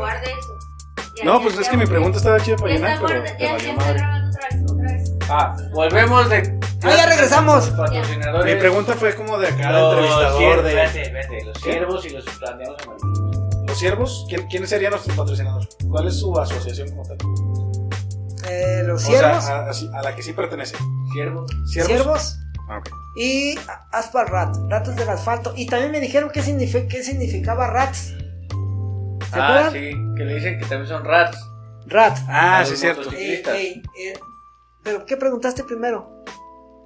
guarde eso. Ya- No, ya- pues es que mi pregunta estaba chida para llenar, está pero te ya- valió ya está madre. grabando otra vez, otra vez. Ah, volvemos de. Ah, ya regresamos. Patrocinadores. Mi pregunta fue como de acá, de Los entrevistador ciervos, de... vete, vete, los ciervos y los planeados amarillos. ¿Los siervos? ¿Quién, ¿Quiénes serían nuestros patrocinadores? ¿Cuál es su asociación como tal? Eh, los O ciervos, sea, a, a- a la que sí pertenece. Ciervos. ¿Ciervos? ciervos Ah, y Asphalt Rat, ratos del asfalto. Y también me dijeron qué, qué significaba rats. ¿Se Ah, acuerdan? sí, que le dicen que también son rats. Rat. Ah, sí, cierto. eh, Pero ¿qué preguntaste primero?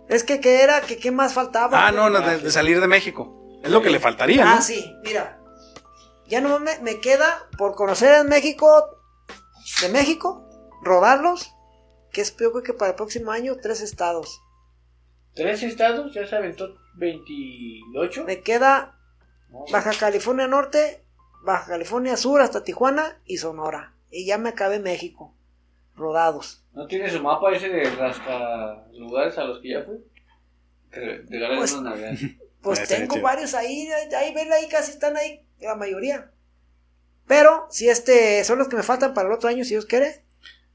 Es que qué era, que qué más faltaba. Ah, no, no, de, de salir de México. Es lo que le faltaría, ¿no? Ah, sí, mira. Ya no me, me queda por conocer en México, de México, rodarlos, que es yo creo que para el próximo año, tres estados. Tres estados, ya se aventó 28. Me queda Baja California Norte, Baja California Sur hasta Tijuana y Sonora. Y ya me acabé México, rodados. ¿No tiene su mapa ese de rasca lugares a los que ya Regálale Pues- una Navidad. Pues Ah, tengo varios ahí, ahí, ahí, ven ahí, casi están ahí, la mayoría. Pero si este son los que me faltan para el otro año, si Dios quiere.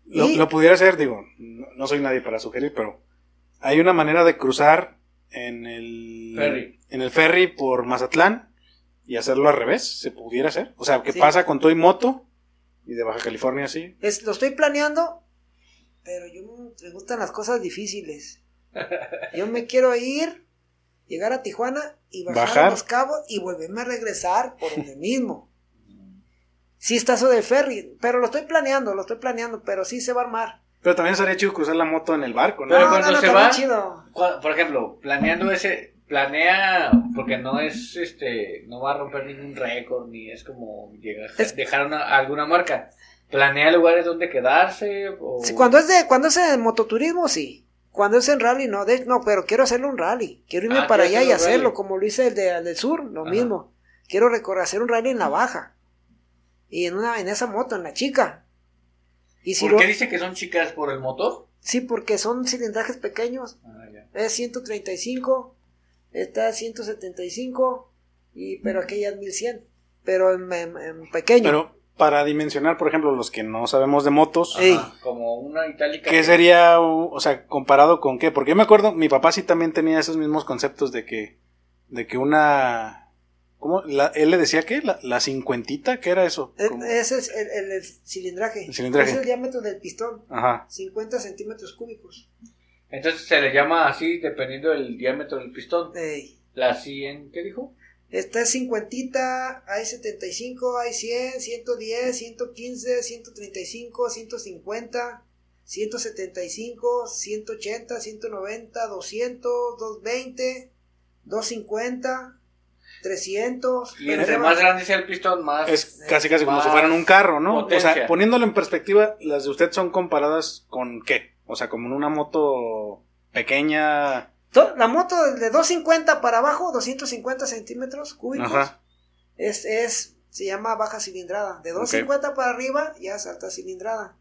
Lo, Y- lo pudiera hacer, digo, no, no soy nadie para sugerir, pero hay una manera de cruzar en el Ferry. en el ferry por Mazatlán y hacerlo al revés, se pudiera hacer. O sea, ¿qué Sí. pasa con todo y moto y de Baja California así? Es, lo estoy planeando, pero yo me gustan las cosas difíciles. Yo me quiero ir, llegar a Tijuana y bajar, Bajar. a Los Cabos y volverme a regresar por donde mismo. Sí está eso del ferry, pero lo estoy planeando, lo estoy planeando, pero sí se va a armar. Pero también sería chido cruzar la moto en el barco, ¿no? Pero no, cuando no, no, se va- chido. Por ejemplo, planeando ese, planea, porque no es, este, no va a romper ningún récord, ni es como llegar, Es- dejar una, alguna marca. Planea lugares donde quedarse, o... Sí, cuando es de cuando es en mototurismo sí. Cuando es en rally no, de, no, pero quiero hacerlo un rally. Quiero irme Ah, para ¿quieres allá y hacerlo hacerlo rally? como lo hice el, de, el del sur, lo Ajá. mismo. Quiero recorrer hacer un rally en la baja. Y en una en esa moto en la chica. Y si ¿Por lo- qué dice que son chicas por el motor? sí, porque son cilindrajes pequeños. Ah, ya. Es 135, esta es 175 y pero aquella es 1100, pero en, en- en pequeño. Pero para dimensionar, por ejemplo, los que no sabemos de motos. Ajá, como una itálica. ¿qué que- sería, o sea, comparado con qué? Porque yo me acuerdo, mi papá sí también tenía esos mismos conceptos de que, de que una, ¿cómo? La, él le decía que la, la cincuentita, ¿qué era eso? Ese es el, el- el cilindraje. El cilindraje. Es el diámetro del pistón. Ajá. 50 centímetros cúbicos. Entonces se le llama así dependiendo del diámetro del pistón. Ey. La 100, ¿qué dijo? Esta es 50, hay 75, hay 100, 110, 115, 135, 150, 175, 180, 190, 200, 220, 250, 300. Y entre más grande sea el pistón, más... Es casi casi como Más si fueran un carro, ¿no? O potencia. sea, poniéndolo en perspectiva, las de usted son comparadas con qué? O sea, como en una moto pequeña. La moto de 250 para abajo, 250 centímetros cúbicos, Ajá. es, es, se llama baja cilindrada. De 250 para arriba ya es alta cilindrada.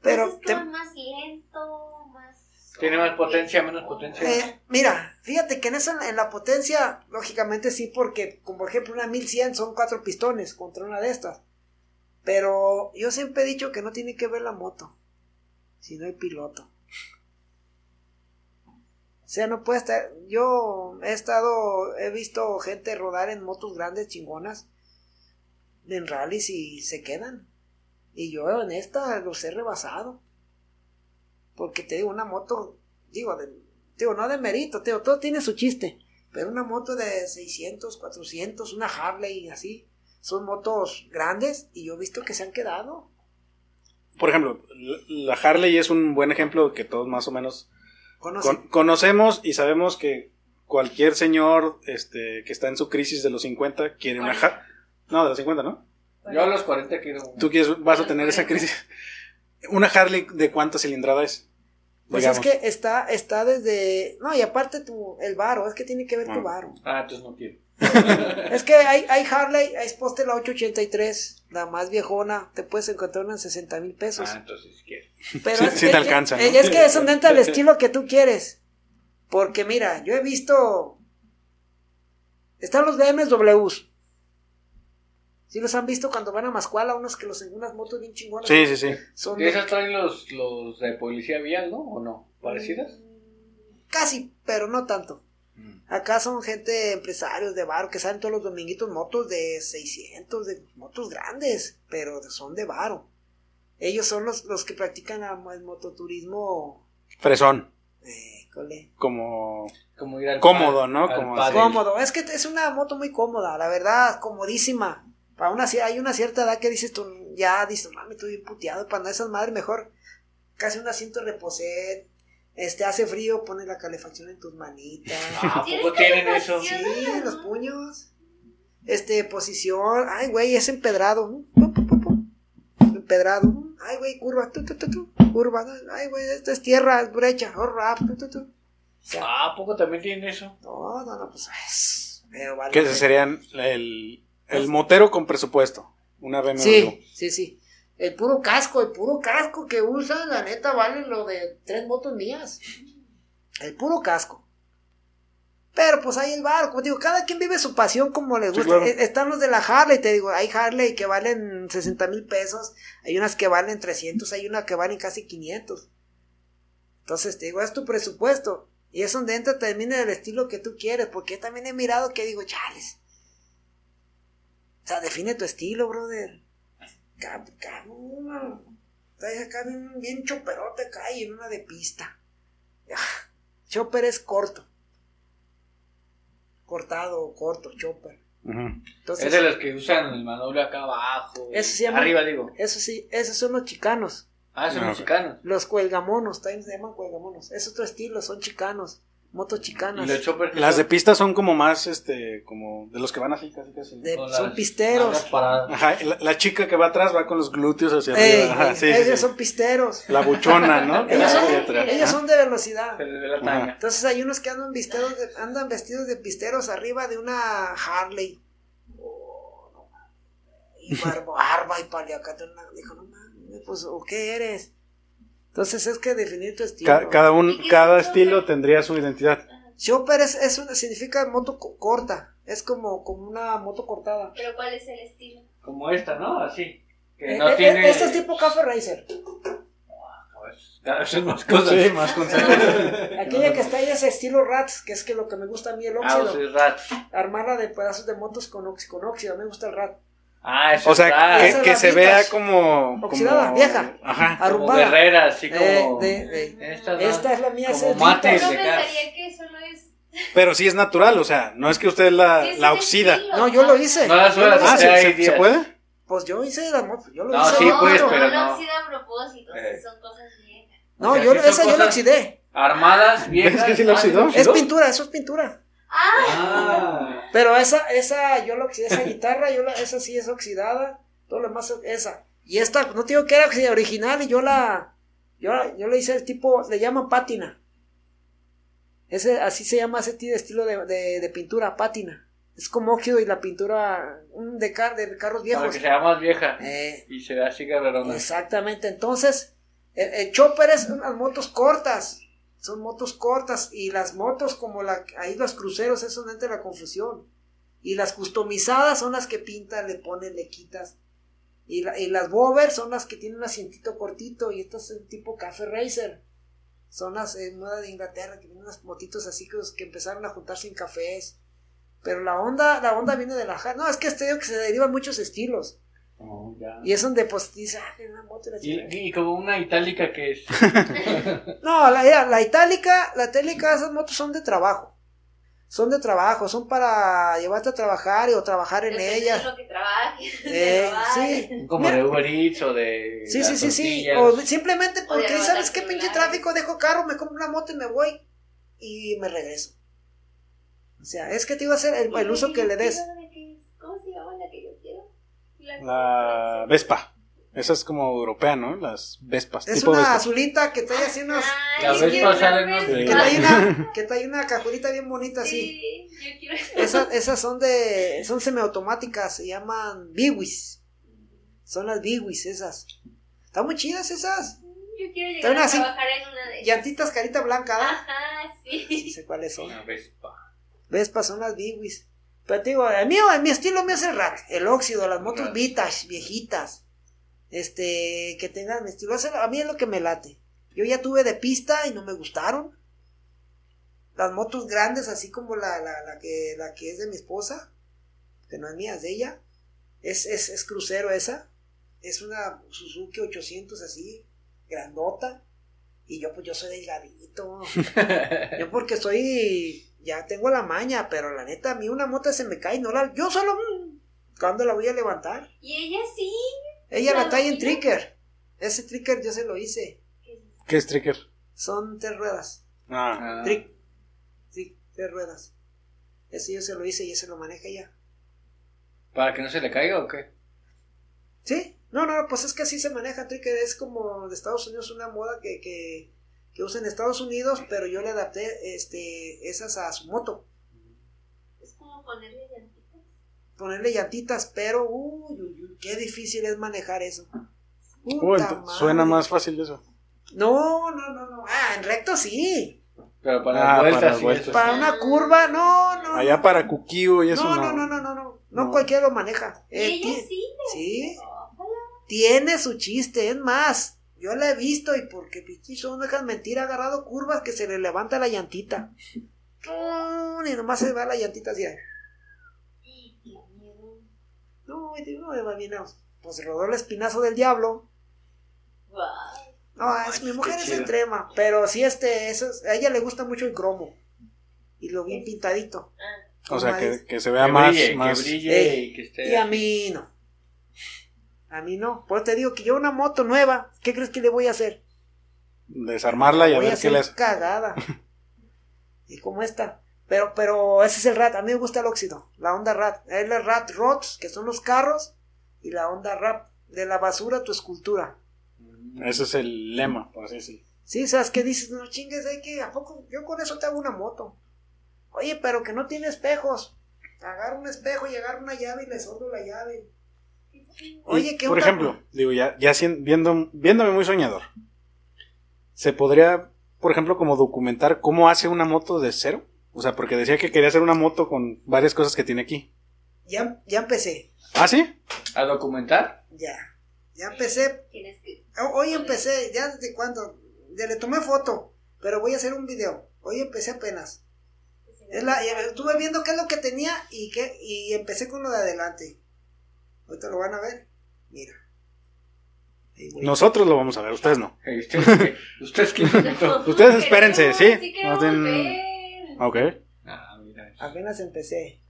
Pero Pues es que te- va más lento, más... Tiene más potencia, menos potencia. eh, mira, fíjate que en esa en la potencia, lógicamente sí, porque como por ejemplo una 1100 son cuatro pistones contra una de estas. Pero yo siempre he dicho que no tiene que ver la moto, sino el piloto. O sea, no puede estar. Yo he estado, he visto gente rodar en motos grandes, chingonas, en rallies y se quedan. Y yo en esta los he rebasado. Porque te digo, una moto, digo, de, digo, no de mérito, digo, todo tiene su chiste. Pero una moto de 600, 400, una Harley así, son motos grandes y yo he visto que se han quedado. Por ejemplo, la Harley es un buen ejemplo que todos más o menos con- conocemos y sabemos que cualquier señor este, que está en su crisis de los 50 quiere una Harley. No, de los 50, ¿no? Yo a los 40 quiero... Tú quieres, vas a tener esa crisis. ¿Una Harley de cuánta cilindrada es? Pues Digamos. es que está, está desde. No, y aparte tu, el varo, es que tiene que ver Ah. tu varo. Ah, entonces no quiero. Es que hay, hay Harley, hay Poste la 883, la más viejona, te puedes encontrar una en 60 mil pesos. Ah, entonces quiero. Pero Sí- es, sí que- te alcanza, ¿no? Es, es que es un el estilo que tú quieres. Porque mira, yo he visto. Están los BMWs. ¿Sí los han visto cuando van a Mascuala? Unos que los en unas motos bien chingonas. Sí, sí, sí. Son ¿De de- esas traen los, los de policía vial, no? ¿O no? ¿Parecidas? Casi, pero no tanto. Mm. Acá son gente, empresarios de bar que salen todos los dominguitos motos de 600, de motos grandes, pero son de varo. Ellos son los, los que practican el mototurismo. Fresón. Eh, cole. Como. Como ir al Cómodo, ¿no? al Como. Cómodo. Es que es una moto muy cómoda, la verdad, comodísima. Para una, ci- hay una cierta edad que dices tú, ya dices, mami, estoy bien puteado. Para esas madres, mejor casi un asiento de reposet. Este hace frío, pone la calefacción en tus manitas. Ah, ¿A ¿Tiene poco tienen eso? Sí, los puños. Este, posición. Ay, güey, es empedrado. Empedrado. Ay, güey, curva. Tu, tu, tu, tu. Curva. Ay, güey, esto es tierra, es brecha. Oh, rap. Tu, tu, tu. O sea, Ah, ¿a poco también tienen eso? no, no, no, pues es. Pero vale. Que serían el, el motero con presupuesto. Una BMW. Sí, sí, sí. El puro casco, el puro casco que usan, la neta, vale lo de tres motos mías. El puro casco. Pero pues hay el bar, como digo, cada quien vive su pasión como les Sí, gusta. claro. Eh, Están los de la Harley, te digo, hay Harley que valen 60 mil pesos, hay unas que valen 300, hay una que valen casi 500. Entonces te digo, es tu presupuesto. Y es donde entra también el estilo que tú quieres, porque también he mirado que digo, chales. O sea, define tu estilo, brother. Cabrón. Traes acá bien, bien choperote acá y en una de pista. Ah, Chopper es corto. Cortado, corto, chopper. Entonces, Es de los que usan el manubrio acá abajo. Eso se llama- Arriba, digo. eso sí, esos son los chicanos. Ah, son Ah, ok. mexicanos. Los cuelgamonos, también se llaman cuelgamonos. Es otro estilo, son chicanos. Motos chicanas. Las de pista son como más, este, como de los que van así, casi, casi. De- son las pisteros. Ajá, la, la chica que va atrás va con los glúteos hacia Ey, arriba. Ajá, sí, sí, ellos sí. son pisteros. La buchona, ¿no? Ellos son, ellos de velocidad. La. Entonces hay unos que andan vestidos de, andan vestidos de pisteros arriba de una Harley. Oh, no mames. Y barba, barba y paliacate. Dijo, no mames, pues, ¿o qué eres? Entonces es que definir tu estilo. Ca- cada, un, ¿Y qué es cada estilo chopper? tendría su identidad. Chopper es, es una, significa moto co- corta. Es como, como una moto cortada. Pero ¿cuál es el estilo? Como esta, ¿no? Así. Que Eh, no eh, tiene. Este es tipo Café Racer. Cada vez son más cosas. Sí, más. Aquella que está ahí es estilo Rats, que es que lo que me gusta a mí el Ah, óxido. o sea, es rat. Armarla de pedazos de motos con, ox- con óxido. Me gusta el Rat. Ah, eso O sea, es rat. que, que se vea como, como... Oxidada, vieja. Ajá. Como arrumbada. guerrera, así como. Eh, de- de- Esta. Esta es la mía. Como es mate. Yo de pensaría que solo es... Pero sí es natural, o sea, no es que usted la, sí, es la el oxida. estilo. No, yo lo hice. No la Yo lo Ah, hice. ¿se, hay se- se días. puede? Pues yo hice la moto. Yo lo No, hice. sí, no, pues, no, pero no no. oxida a propósito, Eh. son cosas viejas. No, O sea, yo, son esa yo la oxidé. Armadas, viejas. ¿Ves que sí lo Ah, oxidó? Es pintura, eso es pintura. Ah. Pero esa, esa, yo la oxidé, esa guitarra, yo la, esa sí es oxidada. Todo lo demás es esa. Y esta, no te digo que era original y yo la, yo, la- yo le hice el tipo, le llaman pátina. Ese, así se llama ese tipo- estilo de, de, de pintura, pátina. Es como óxido y la pintura de, car, de carros Para viejos. que sea más vieja. Eh, Y se vea así guerrerona. Exactamente, entonces el, el chopper es unas motos cortas, son motos cortas y las motos como la, ahí los cruceros, entra en la confusión. Y las customizadas son las que pintas, le pones, le quitas. Y, la- y las bober son las que tienen un asientito cortito y estas son tipo Café Racer. Son las eh, moda de Inglaterra que tienen unas motitos así que, que empezaron a juntarse en cafés. Pero la onda, la onda viene de la... No, es que este que se derivan muchos estilos. Oh, ya. Y es donde pues dice, ah, una moto y la Y, chingada". y como una itálica que es. No, la, la itálica, la itálica, esas motos son de trabajo. Son de trabajo, son para llevarte a trabajar y, o trabajar en ellas. de lo que trabajes, Eh, sí. Como Mira. de Uber Eats o de. Sí, sí, sí, sí. O simplemente porque, levantar ¿sabes qué pinche tráfico? Dejo carro, me compro una moto y me voy y me regreso. O sea, es que te iba a hacer el, el uso que le des. ¿Cómo se llama la que yo quiero? La Vespa. Esa es como europea, ¿no? Las Vespas. Es tipo una Vespa. azulita que trae así unos... Ay, Las Vespas salen, ¿no? Que trae una, que trae una cajulita bien bonita así. Sí, yo quiero Esas, esas son de, son semiautomáticas, se llaman Biwis. Son las Biwis esas. Están muy chidas esas. Yo quiero Trae llegar una a así- trabajar en una de ellas. Llantitas carita blanca. Ajá, Sí sí. sé cuáles son. Una Vespa. Vespa son las Biwis. Pero te digo, el mío, el mi estilo mío es el rat, el óxido, las motos vintage, viejitas. Este, que tengan mi estilo. A mí es lo que me late. Yo ya tuve de pista y no me gustaron. Las motos grandes, así como la, la, la que, la que es de mi esposa, que no es mía, es de ella. Es, es, es crucero esa. Es una Suzuki 800 así, grandota. Y yo, pues yo soy delgadito. Yo porque soy, ya tengo la maña, pero la neta, a mí una moto se me cae, y no la, yo solo, mm, ¿cuándo la voy a levantar? Y ella sí. Ella la trae en tricker. Ese tricker yo se lo hice. ¿Qué es Tricker? Son tres ruedas. Ah, Ah. Trick. Sí, tres ruedas. Ese yo se lo hice y ese lo maneja ella. ¿Para que no se le caiga o qué? ¿Sí? No, no, pues es que así se maneja tricker. Es como de Estados Unidos una moda que, que, que usa en Estados Unidos, pero yo le adapté este, esas a su moto. Es como ponerle llantitas. ponerle llantitas, pero uy, uy, uy, qué difícil es manejar eso. Uy, suena más fácil eso. No, no, no, no. Ah, en recto sí. Pero para Ah, vueltas, para las sí, vueltas. eso. Para una curva, no, no. Allá para Cuquío y eso no, no. no, no, no, no, no. Cualquiera lo maneja. Y Eh, ella sí. sí, tiene su chiste, es más. Yo la he visto y porque pichicho no dejan mentir, ha agarrado curvas que se le levanta la llantita. Y nomás se va la llantita así. Miedo. No, y digo, bien, pues rodó el espinazo del diablo. No, es, mi mujer es extrema, pero sí, este, eso es- a ella le gusta mucho el cromo. Y lo bien pintadito. O sea, que, que se vea Que más. brille, más... que brille Ey, y que esté. Y a mí no. A mí no. Pues te digo que yo una moto nueva, ¿qué crees que le voy a hacer? Desarmarla y a voy a ver qué hacer le hace. cagada. y como esta. Pero, pero ese es el RAT. A mí me gusta el óxido. La onda RAT. Es la RAT ROTS, que son los carros. Y la onda RAP. De la basura a tu escultura. Ese es el lema, por así decirlo. Sí, ¿sabes qué dices? No chingues, hay que, ¿a poco? Yo con eso te hago una moto. Oye, pero que no tiene espejos. Agarro un espejo y agarro una llave y le soldo la llave. Oye, ¿qué Por ejemplo, digo, ya, ya viendo, viéndome muy soñador, ¿se podría, por ejemplo, como documentar cómo hace una moto de cero? O sea, porque decía que quería hacer una moto con varias cosas que tiene aquí. Ya, ya empecé. ¿Ah, sí? ¿A documentar? Ya. Ya empecé. Hoy empecé. ¿Ya desde cuándo? Ya le tomé foto. Pero voy a hacer un video. Hoy empecé apenas. Es la, ya estuve viendo qué es lo que tenía y, qué, y empecé con lo de adelante. Ahorita lo van a ver. Mira. Nosotros lo vamos a ver, ustedes no. ¿Ustedes qué? ¿Ustedes? No, Ustedes espérense, ¿sí? Sí No ten-. Ok. Ah, mira. Apenas empecé.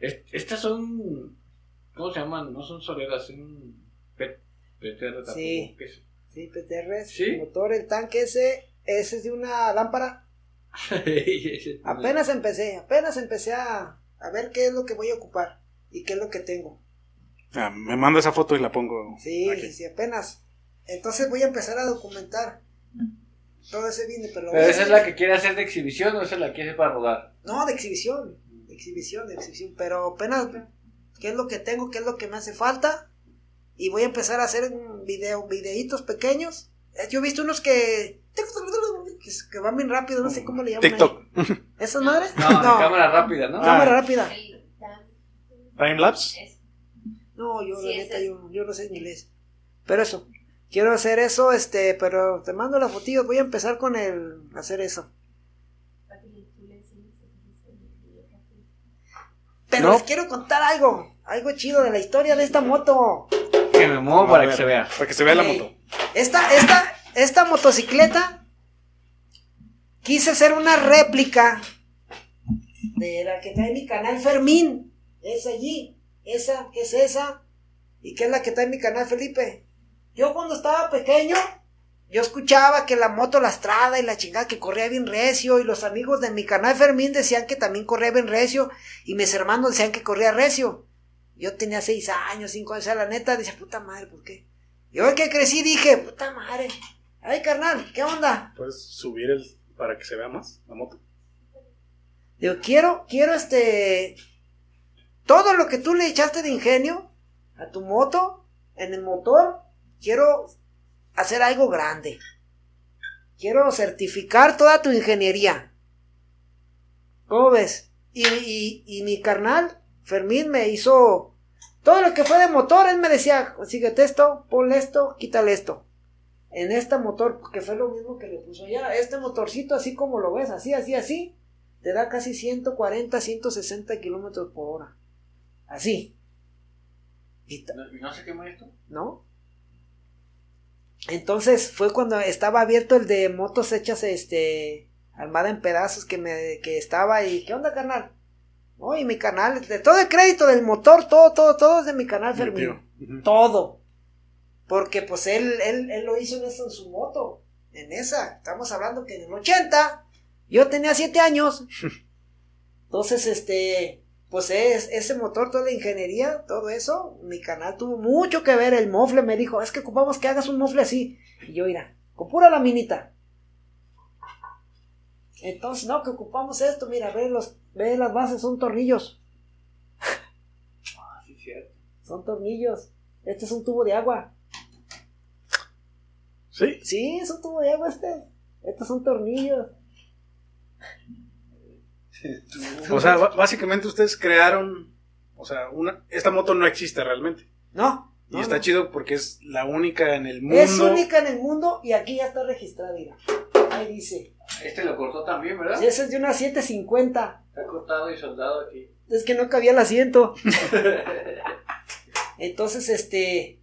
Es- Estas son. ¿Cómo se llaman? No son soleras, son. P- PTR tampoco. Sí. Sí, PTR. ¿Sí? El motor, el tanque ese. Ese es de una lámpara. Apenas empecé. Apenas empecé a, a ver qué es lo que voy a ocupar. Y qué es lo que tengo. Ah, me manda esa foto y la pongo. Sí, aquí. sí, apenas. Entonces voy a empezar a documentar todo ese vine, pero, lo ¿Pero voy a esa es la que quiere hacer de exhibición o esa es la que quiere para rodar? No, de exhibición, de exhibición, de exhibición, pero apenas qué es lo que tengo, qué es lo que me hace falta y voy a empezar a hacer un video, videitos pequeños. Eh, Yo he visto unos que que, que van bien rápido, no sé cómo le llaman. TikTok. ¿Esas madres? No, cámara rápida, ¿no? cámara Ah. rápida. Timelapse. No, yo Sí, la neta, es. yo, yo no sé inglés. Pero eso, quiero hacer eso, este, pero te mando la fotillo, voy a empezar con el hacer eso. Pero No. les quiero contar algo, algo chido de la historia de esta moto. Que me muevo para ver, que se vea. Para que se vea la moto. Esta, esta, esta motocicleta quise hacer una réplica de la que trae mi canal Fermín. Es allí, esa, que es esa, y que es la que trae mi canal Felipe. Yo cuando estaba pequeño, yo escuchaba que la moto lastrada y la chingada que corría bien recio, y los amigos de mi canal Fermín decían que también corría bien recio, y mis hermanos decían que corría recio. Yo tenía seis años, cinco años, o sea, la neta, decía, puta madre, ¿por qué? Y hoy que crecí dije, puta madre. Ay, carnal, ¿qué onda? Puedes subir el para que se vea más la moto. Digo, quiero, quiero este. Todo lo que tú le echaste de ingenio a tu moto, en el motor, quiero hacer algo grande. Quiero certificar toda tu ingeniería. ¿Cómo ves? Y, y, y mi carnal, Fermín, me hizo todo lo que fue de motor. Él me decía, síguete esto, ponle esto, quítale esto. En este motor, que fue lo mismo que le puso allá, este motorcito, así como lo ves, así, así, así, te da casi 140, 160 kilómetros por hora. Así. Y ¿No, ¿No se quemó esto? ¿no? Entonces fue cuando estaba abierto el de motos hechas este armada en pedazos que me que estaba y ¿qué onda carnal? No, y mi canal, de todo el crédito del motor, todo, todo, todo es de mi canal Fermín. Todo. Porque pues él, él, él lo hizo en eso en su moto. En esa. Estamos hablando que en el 80. Yo tenía 7 años. Entonces, este. Pues es, ese motor, toda la ingeniería, todo eso, mi canal tuvo mucho que ver. El mofle me dijo, es que ocupamos que hagas un mofle así. Y yo, mira, con pura laminita. Entonces, no, que ocupamos esto, mira, ve, los, ve las bases, son tornillos. Ah, sí, cierto. Son tornillos. Este es un tubo de agua. Sí. Sí, es un tubo de agua este. Estos son tornillos. O sea, básicamente ustedes crearon, o sea, una, esta moto no existe realmente. No. Y no, está no. chido porque es la única en el mundo. Es única en el mundo y aquí ya está registrada, mira. Ahí dice. Este lo cortó también, ¿verdad? Sí, esa es de una 750. Está cortado y soldado aquí. Es que no cabía el asiento. Entonces, este.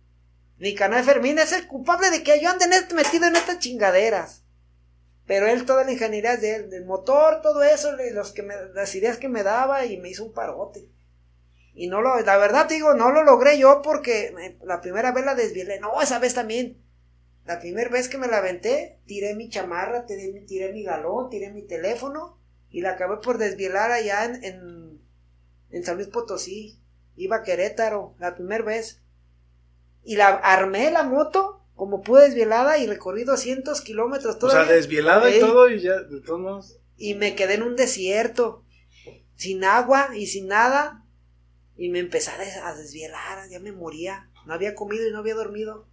Mi canal Fermín es el culpable de que yo ande este- metido en estas chingaderas. Pero él, toda la ingeniería de él, del motor, todo eso, los que me, las ideas que me daba y me hizo un parote. Y no lo, la verdad te digo, no lo logré yo porque la primera vez la desvielé. No, esa vez también. La primera vez que me la aventé, tiré mi chamarra, tiré, mi- tiré mi galón, tiré mi teléfono y la acabé por desvielar allá en, en, en San Luis Potosí. Iba a Querétaro, la primera vez. Y la armé la moto como pude desvielada y recorrí 200 kilómetros O todavía. sea, desvielada y todo, y ya, de todos modos. y me quedé en un desierto, sin agua y sin nada. Y me empecé a des- a desvielar, ya me moría. No había comido y no había dormido.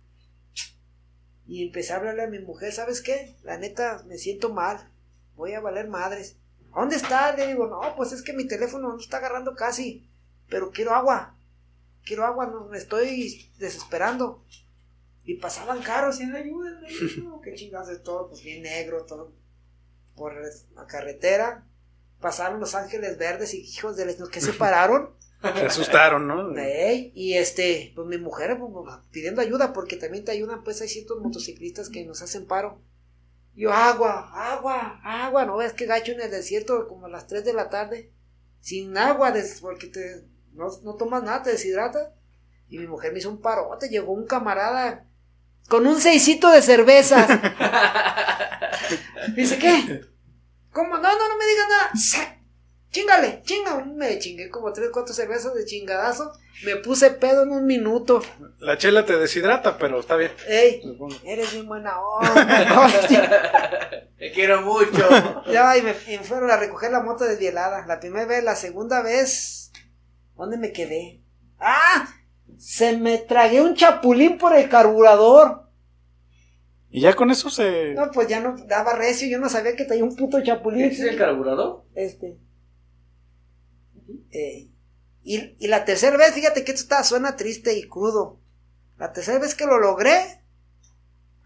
Y empecé a hablarle a mi mujer, ¿sabes qué? La neta, me siento mal. Voy a valer madres. ¿A ¿Dónde está? Le digo, no, pues es que mi teléfono no está agarrando casi. Pero quiero agua. Quiero agua, no, me estoy desesperando. Y pasaban carros y ayúdenme. No, qué chingados de todo, pues bien negro, todo por la carretera. Pasaron los ángeles verdes y hijos de los que se pararon. Se asustaron, ¿no? Y este, pues mi mujer pues, pidiendo ayuda porque también te ayudan, pues hay ciertos motociclistas que nos hacen paro. Yo, agua, agua, agua, no ves que gacho en el desierto como a las 3 de la tarde, sin agua, porque te, no, no tomas nada, te deshidrata. Y mi mujer me hizo un parote, llegó un camarada con un seisito de cervezas. Dice, ¿qué? ¿Cómo? No, no, no me digas nada. Chingale, chinga. Me chingué como tres, cuatro cervezas de chingadazo. Me puse pedo en un minuto. La chela te deshidrata, pero está bien. Ey, eres bien buena onda. Te quiero mucho. ya, y me, y me fueron a recoger la moto desvielada. La primera vez, la segunda vez. ¿Dónde me quedé? ¡Ah! Se me tragué un chapulín por el carburador. Y ya con eso se. No, pues ya no daba recio. Yo no sabía que traía un puto chapulín. ¿Este es el carburador? Este. Eh, y, y la tercera vez, fíjate que esto está, suena triste y crudo. La tercera vez que lo logré,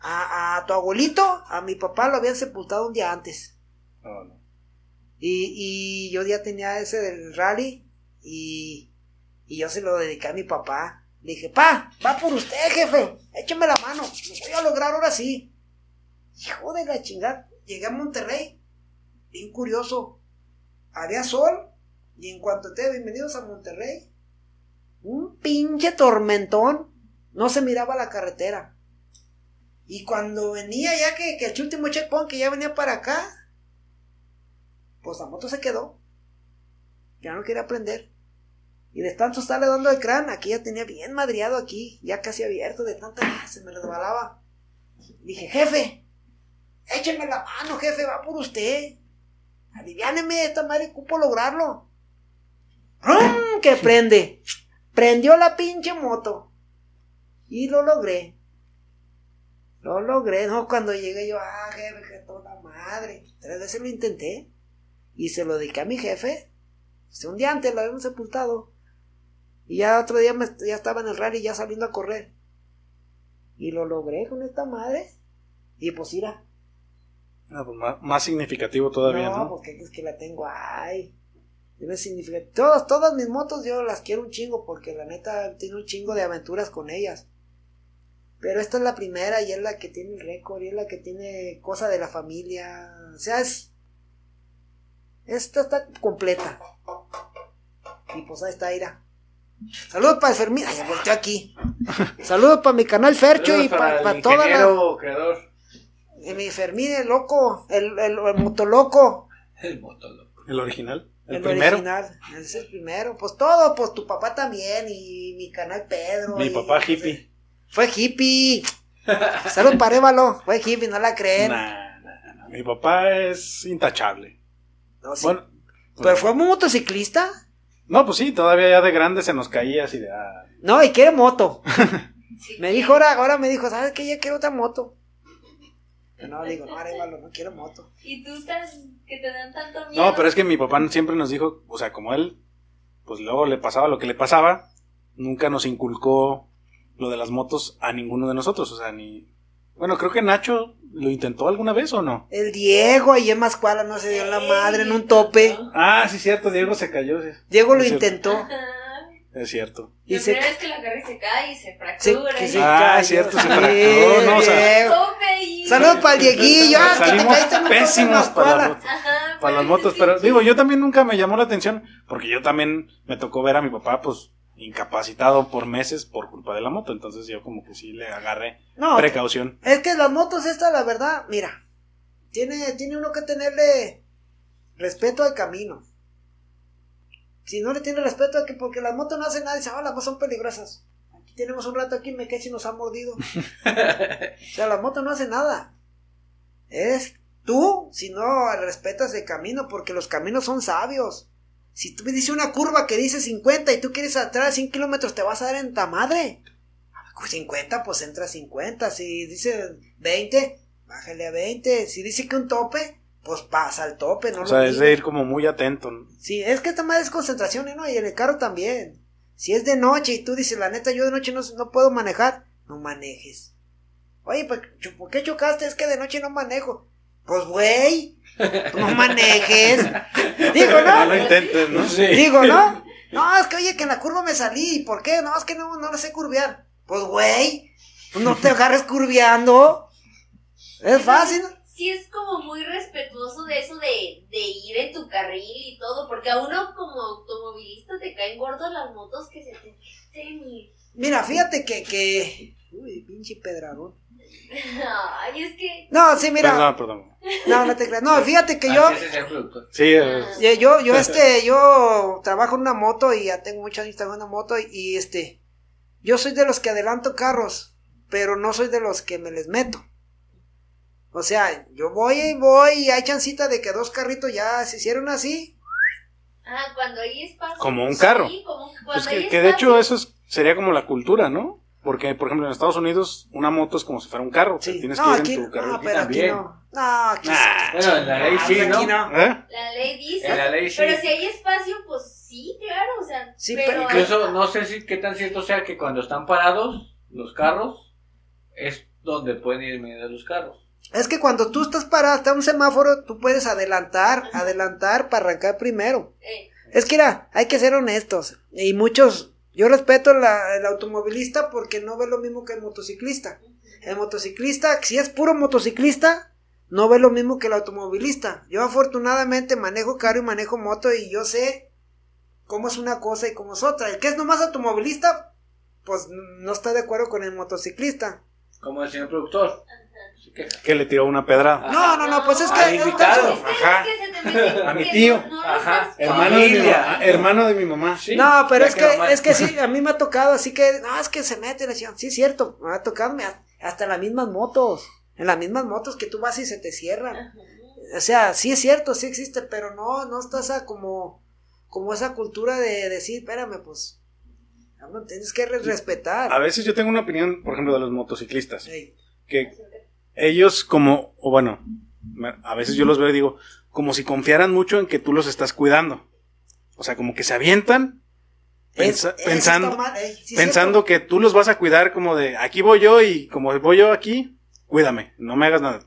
a, a tu abuelito, a mi papá lo habían sepultado un día antes. No. Y, y yo ya tenía ese del rally y, y yo se lo dediqué a mi papá. Le dije, pa, va por usted, jefe, échame la mano, lo voy a lograr ahora sí. Hijo de la chingada, llegué a Monterrey, bien curioso, había sol y en cuanto te bienvenidos a Monterrey, un pinche tormentón, no se miraba la carretera. Y cuando venía ya que, que el último checkpoint que ya venía para acá, pues la moto se quedó. Ya no quería prender. Y de tanto estarle dando el crán, aquí ya tenía bien madriado aquí, ya casi abierto, de tanta ah, se me resbalaba. Dije, jefe, écheme la mano, jefe, va por usted. Aliviáneme, esta madre cupo lograrlo. ¡Rum! Que prende. Prendió la pinche moto. Y lo logré. Lo logré, no, cuando llegué yo, ah, jefe, que toda madre. Tres veces lo intenté. Y se lo dediqué a mi jefe. Este, un día antes la habíamos sepultado. Y ya otro día me- ya estaba en el rally ya saliendo a correr. Y lo logré con esta madre. Y pues mira. Ah, pues, más, más significativo todavía, no, ¿no? porque es que la tengo. Ay. Debe significar. Todas, todas mis motos yo las quiero un chingo porque la neta tiene un chingo de aventuras con ellas. Pero esta es la primera y es la que tiene el récord y es la que tiene cosa de la familia. O sea, es. Esta está completa. Y pues ahí está, Ira. Saludos para el Fermín. Ay, ya volteó aquí. Saludos para mi canal Fercho y Saludos para las. ingeniero creador. Y mi Fermín, el loco. El, el, el motoloco. El motoloco. El original. El, El, primero. original, ese es el primero. Pues todo, pues tu papá también y mi canal Pedro. Mi y- papá hippie. Fue hippie. Salud para Évalo. Fue hippie, no la creen. Nah, nah, nah. Mi papá es intachable. No, sí. Bueno, Pero fue motociclista. No, pues sí, todavía ya de grande se nos caía así de. ah, No, y quiere moto. Sí. Me dijo ahora, ahora me dijo, ¿sabes qué? Ya quiero otra moto. Pero no, digo, no, Arevalo, no quiero moto. Y tú estás que te dan tanto miedo. No, pero es que mi papá siempre nos dijo, o sea, como él, pues luego le pasaba lo que le pasaba, nunca nos inculcó lo de las motos a ninguno de nosotros, o sea, ni... Bueno, creo que Nacho lo intentó alguna vez o no. El Diego ahí en Mascuala no se dio en la madre en un tope. Ah, sí, cierto, Diego se cayó, sí. Diego lo Es cierto. intentó. Ajá. Es cierto. Y La se, primera vez que la agarra y se cae y se se- fractura. que y- se Ah, cayó. cierto, se fracturó, no, o sea, Diego. Tope y- Saludos para el Dieguillo. Ah, que te Salimos caíste en pésimos para las motos. Ajá, Para las motos, sí. pero digo, yo también nunca me llamó la atención, porque yo también me tocó ver a mi papá, pues, incapacitado por meses por culpa de la moto, entonces yo como que sí le agarré No, precaución. es que las motos estas, la verdad, mira, tiene, tiene uno que tenerle respeto al camino. Si no le tiene respeto a que porque las motos no hacen nada, dice, ah, las motos son peligrosas. Aquí tenemos un rato aquí, me cae si nos ha mordido. o sea, las motos no hacen nada. Es tú, si no respetas el camino, porque los caminos son sabios. Si tú me dices una curva que dice 50 y tú quieres entrar a 100 kilómetros, te vas a dar en ta madre. Pues 50, pues entra a 50. Si dice 20, bájale a 20. Si dice que un tope, pues pasa al tope, no O lo sea, es de ir como muy atento. ¿no? Sí, es que esta madre es concentración, ¿no? Y en el carro también. Si es de noche y tú dices, la neta, yo de noche no, no puedo manejar, no manejes. Oye, pues, ¿por qué chocaste? Es que de noche no manejo. Pues, güey, no manejes. Digo, No lo ¿no? intentes, ¿no? Sí. Digo, ¿no? No, es que oye, que en la curva me salí. ¿Por qué? No, es que no, no lo sé curvear. Pues, güey, no te agarres curveando. Es fácil. Sí es como muy respetuoso de eso de, de ir en tu carril y todo, porque a uno como automovilista te caen gordos las motos que se te meten y... Mira, fíjate que, que... Uy, pinche pedradón. Ay, es que... No, sí, mira. Perdón, perdón. No, no te creas. No, fíjate que yo, el productor. Sí, es- Ah. yo, yo, yo, este, yo trabajo en una moto y ya tengo muchos años trabajando en una moto y, y, este, yo soy de los que adelanto carros, pero no soy de los que me les meto. O sea, yo voy y voy y hay chancita de que dos carritos ya se hicieron así. Ah, cuando hay espacio. Como un carro. Sí, como Pues que, que de hecho eso es- sería como la cultura, ¿no? Porque, por ejemplo, en Estados Unidos una moto es como si fuera un carro. Sí. tienes no, que ir aquí, en tu carril. no, pero aquí también. no. No, aquí Nah. Bueno, en la ley sí, aquí ¿no? no. ¿Eh? La ley dice. En la ley sí. Pero si hay espacio, pues sí, claro, o sea. Sí, pero. pero Incluso no sé si qué tan cierto sea que cuando están parados los carros es donde pueden ir en medio de los carros. Es que cuando tú estás parado, está un semáforo, tú puedes adelantar, adelantar para arrancar primero. Eh, Es que mira, hay que ser honestos. Y muchos, yo respeto la- el automovilista porque no ve lo mismo que el motociclista. El motociclista, si es puro motociclista, no ve lo mismo que el automovilista. Yo afortunadamente manejo carro y manejo moto y yo sé cómo es una cosa y cómo es otra. El que es nomás automovilista, pues no está de acuerdo con el motociclista. Como el señor productor. Se queja. Que le tiró una pedrada. No, no, no, pues es que... Al invitado. Ajá. meten, A mi tío. no- no Ajá. Hermano de, mi mamá, hermano de mi mamá. Sí, No, pero es que, es que sí, a mí me ha tocado, así que, no, es que se mete, le decían, sí, es cierto, me ha tocado hasta en las mismas motos, en las mismas motos que tú vas y se te cierran. Ajá. O sea, sí es cierto, sí existe, pero no, no está esa como, como esa cultura de decir, espérame, pues, cabrón, tienes que re- respetar. A veces yo tengo una opinión, por ejemplo, de los motociclistas. Que ellos como, o bueno, a veces yo los veo y digo, como si confiaran mucho en que tú los estás cuidando. O sea, como que se avientan pensa- Es- eso pensando, mal, sí, pensando que tú los vas a cuidar como de aquí voy yo y como voy yo aquí, cuídame, no me hagas nada.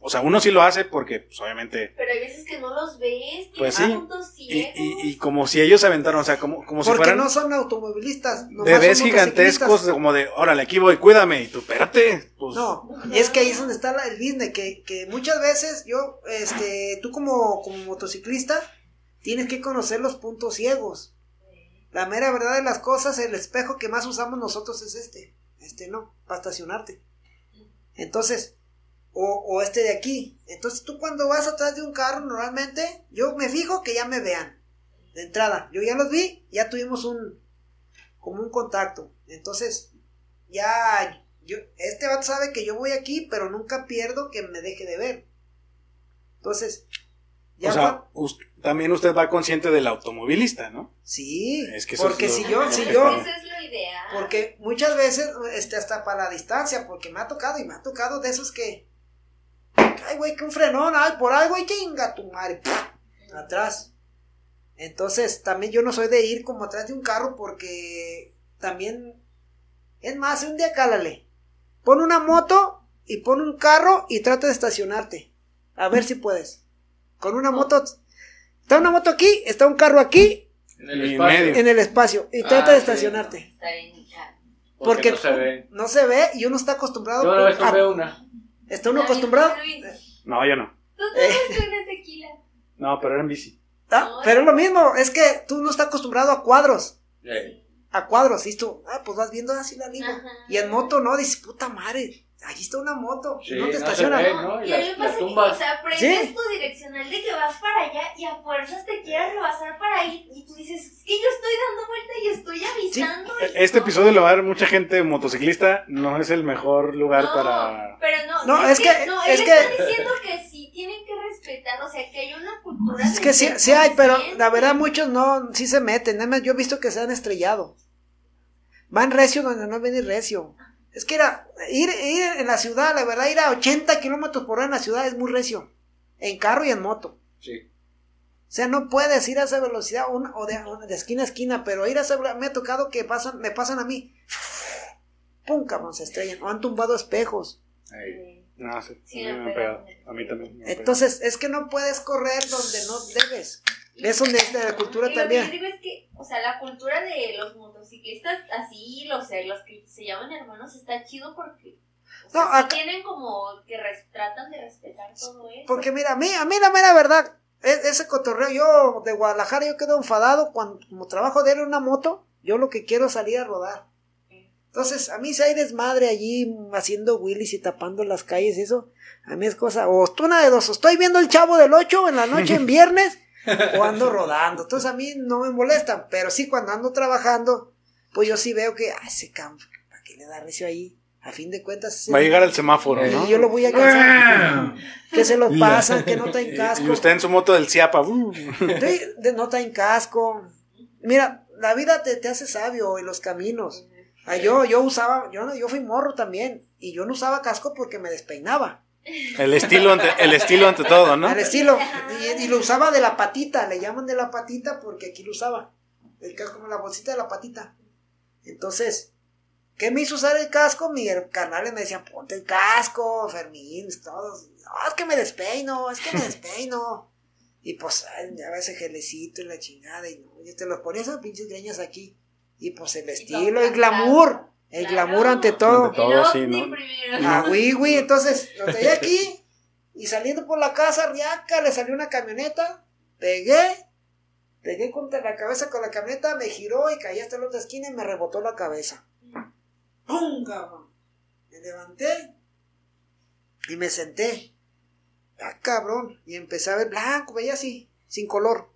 O sea, uno sí lo hace porque, pues, obviamente, Pero hay veces que no los ves. Pues sí. puntos y, ciegos. y, y como si ellos se aventaron, o sea, como, como si Porque fueran no son automovilistas. bebés son gigantescos, como de, órale, aquí voy, cuídame, y tú, espérate, pues, No, es que ahí es donde está la- el business, que, que muchas veces yo, este, tú como, como motociclista, tienes que conocer los puntos ciegos. La mera verdad de las cosas, el espejo que más usamos nosotros es este, este no, para estacionarte. Entonces, o, o este de aquí. Entonces tú cuando vas atrás de un carro, normalmente, yo me fijo que ya me vean. De entrada, yo ya los vi, ya tuvimos un, como un contacto. Entonces, ya, yo, este vato sabe que yo voy aquí, pero nunca pierdo que me deje de ver. Entonces, ya o sea, también usted va consciente del automovilista, ¿no? sí, es que porque es lo- si yo, si yo, Eso es lo ideal. porque muchas veces, este, hasta para la distancia, porque me ha tocado y me ha tocado de esos que, ay, güey, que un frenón, ay, por ahí, güey, chinga tu madre, atrás. Entonces, también yo no soy de ir como atrás de un carro porque también, es más, un día cálale, pon una moto y pon un carro y trata de estacionarte, a ver si puedes. Con una moto, está una moto aquí, está un carro aquí, En el Y espacio. en el espacio, y Ah, trata de sí. estacionarte. Porque Porque no se ve. no se ve y uno está acostumbrado. Yo una vez a- una. Está uno acostumbrado. No, yo no. Tú Eh. tomaste una tequila. No, pero era en bici. Ah, pero es lo mismo, es que tú no estás acostumbrado a cuadros. Eh, A cuadros, y tú, ah, pues vas viendo así la línea. Ajá. Y en moto no, dices, puta madre, allí está una moto, Sí, no te no se estacionas. ve. No, ¿no? Y y a mí me pasa que, o sea, prendes Sí. tu direccional de que vas para allá y a fuerzas te quieras rebasar para ahí y tú dices, es que yo estoy dando vuelta y estoy avisando. y Este no". episodio lo va a ver mucha gente motociclista, no es el mejor lugar No, para... Pero no, No, es que- no, es él que- está diciendo que sí tienen que respetar, o sea, que hay una cultura. Es que sí, sí hay, pero la verdad muchos no, sí se meten. Nada más yo he visto que se han estrellado. Van recio donde no ven ir recio. Es que era, ir, ir en la ciudad, la verdad, ir a 80 kilómetros por hora en la ciudad es muy recio. En carro y en moto. Sí. O sea, no puedes ir a esa velocidad una- o de, de esquina a esquina, pero ir a esa velo- me ha tocado que pasan, me pasan a mí. Pum, cabrón, se estrellan. O han tumbado espejos. No, sí, Sí, a mí me me han pega. pegado. A mí también. me han pegado. Entonces, es que no puedes correr donde no debes. Es donde es de la cultura Y lo que también. yo digo es que, o sea, la cultura de los motociclistas, así, los, los que se llaman hermanos, está chido porque o sea, No, sí acá- tienen como que res- tratan de respetar todo eso. Porque mira, a mí, a mí la mera verdad, e- ese cotorreo, yo de Guadalajara, yo quedo enfadado cuando como trabajo de él en una moto, yo lo que quiero es salir a rodar. Entonces, a mí si hay desmadre allí haciendo wheelies y tapando las calles y eso, a mí es cosa, o tú una de dos, o estoy viendo el chavo del 8 en la noche en viernes, o ando rodando. Entonces a mí no me molestan, pero sí cuando ando trabajando, pues yo sí veo que, ay, ese campo, ¿para qué le da recio ahí? A fin de cuentas, Va a llegar al semáforo, ¿no? y yo lo voy a alcanzar. que se lo pasan, que no traen Y- casco. Y usted en su moto del Ciapa. uh. De- no traen casco. Mira, la vida te, te hace sabio en los caminos. Ah, yo, yo usaba, yo no, yo fui morro también. Y yo no usaba casco porque me despeinaba. El estilo ante, el estilo ante todo, ¿no? Al estilo. Y, y lo usaba de la patita, le llaman de la patita porque aquí lo usaba. El casco, la bolsita de la patita. Entonces, ¿qué me hizo usar el casco? Mi canales me decían, ponte el casco, Fermín, todos. No, es que me despeino, es que me despeino. Y pues, ay, ya ves el gelecito y la chingada, y no, yo te los ponía esas pinches greñas aquí. Y pues el estilo, el glamour, el Claro. glamour ante todo. Ante todo, sí, ¿no? Ah, güey, güey, entonces lo traía aquí y saliendo por la casa, riaca, le salió una camioneta, pegué, pegué contra la cabeza con la camioneta, me giró y caí hasta la otra esquina y me rebotó la cabeza. ¡Pum, cabrón! Me levanté y me senté. Ah, cabrón. Y empecé a ver blanco, veía así, sin color.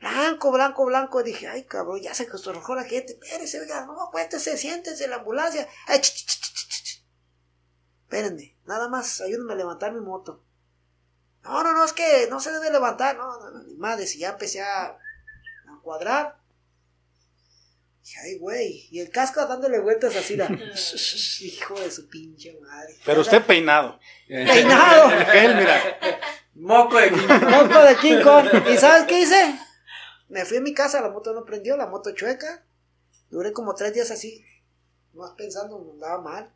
Blanco, blanco, blanco. Dije, ay, cabrón, ya se acostumbró la gente. Espérese, oiga, no, acuéstese, siéntese en la ambulancia. Ay, ch, ch, ch, ch, ch, ch. Espérenme, nada más ayúdenme a levantar mi moto. No, no, no, es que no se debe levantar. No, no, no, ni madre, si ya empecé a, a cuadrar. Dije, ay, güey. Y el casco dándole vueltas así, la... hijo de su pinche madre. Pero usted peinado. Peinado. El gel, mira. Moco de quinto. Moco de King Kong. ¿Y sabes qué hice? Me fui a mi casa, la moto no prendió, la moto chueca. Duré como tres días así, más pensando, me andaba mal.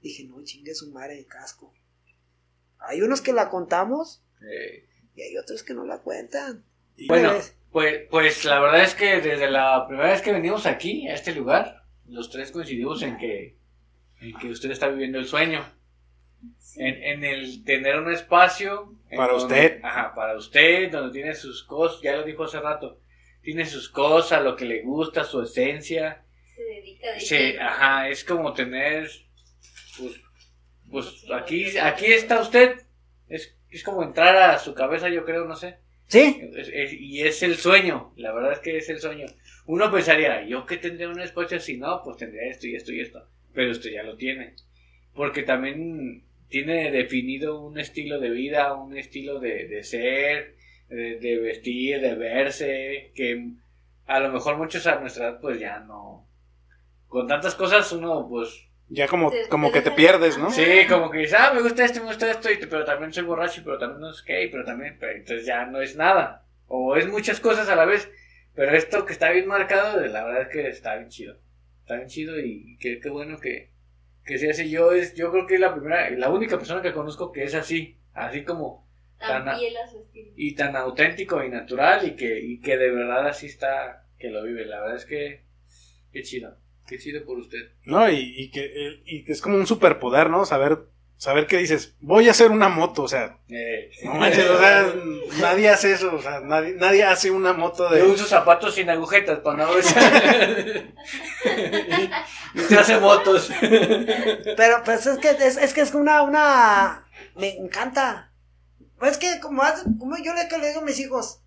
Dije, no, chingue su madre de casco. Hay unos que la contamos y hay otros que no la cuentan. Bueno, Pues, pues, pues la verdad es que desde la primera vez que venimos aquí, a este lugar, los tres coincidimos en que, en que usted está viviendo el sueño. Sí. En, en el tener un espacio. Para donde- usted. Ajá, para usted, donde tiene sus cosas, ya lo dijo hace rato, tiene sus cosas, lo que le gusta, su esencia. Se dedica lleno. ajá, es como tener, pues, pues aquí, aquí está usted. Es, es como entrar a su cabeza, yo creo, no sé. sí, Es- es- y es el sueño, la verdad es que es el sueño. Uno pensaría, ¿yo qué tendría un espacio así? No, pues tendría esto y esto y esto. Pero usted ya lo tiene. Porque también tiene definido un estilo de vida, un estilo de, de ser, de, de vestir, de verse, que a lo mejor muchos a nuestra edad pues ya no... Con tantas cosas uno pues Ya como, Te- como te que te pierdes, ¿no? Sí, como que dice, ah, me gusta esto, me gusta esto, y- pero también soy borracho, pero también no sé qué, pero también, pero entonces ya no es nada. O es muchas cosas a la vez. Pero esto que está bien marcado, la verdad es que está bien chido. Está bien chido y qué, qué bueno que, que sea así. Yo, es, yo creo que es la primera, la única persona que conozco que es así. Así como, Tan Tan- fiel a su estilo. y tan auténtico y natural, y que, y que de verdad así está, que lo vive. La verdad es que, qué chido. Qué chido por usted. No, y, y que, y que es como un superpoder, ¿no? Saber, saber que dices, voy a hacer una moto, o sea, Eh, no manches, o sea, nadie hace eso, o sea, nadie, nadie hace una moto Yo de... uso zapatos sin agujetas para no y usted hace motos. pero pues es que es, es que es una, una, me encanta. Pues es que como, haz- como yo le, que le digo a mis hijos,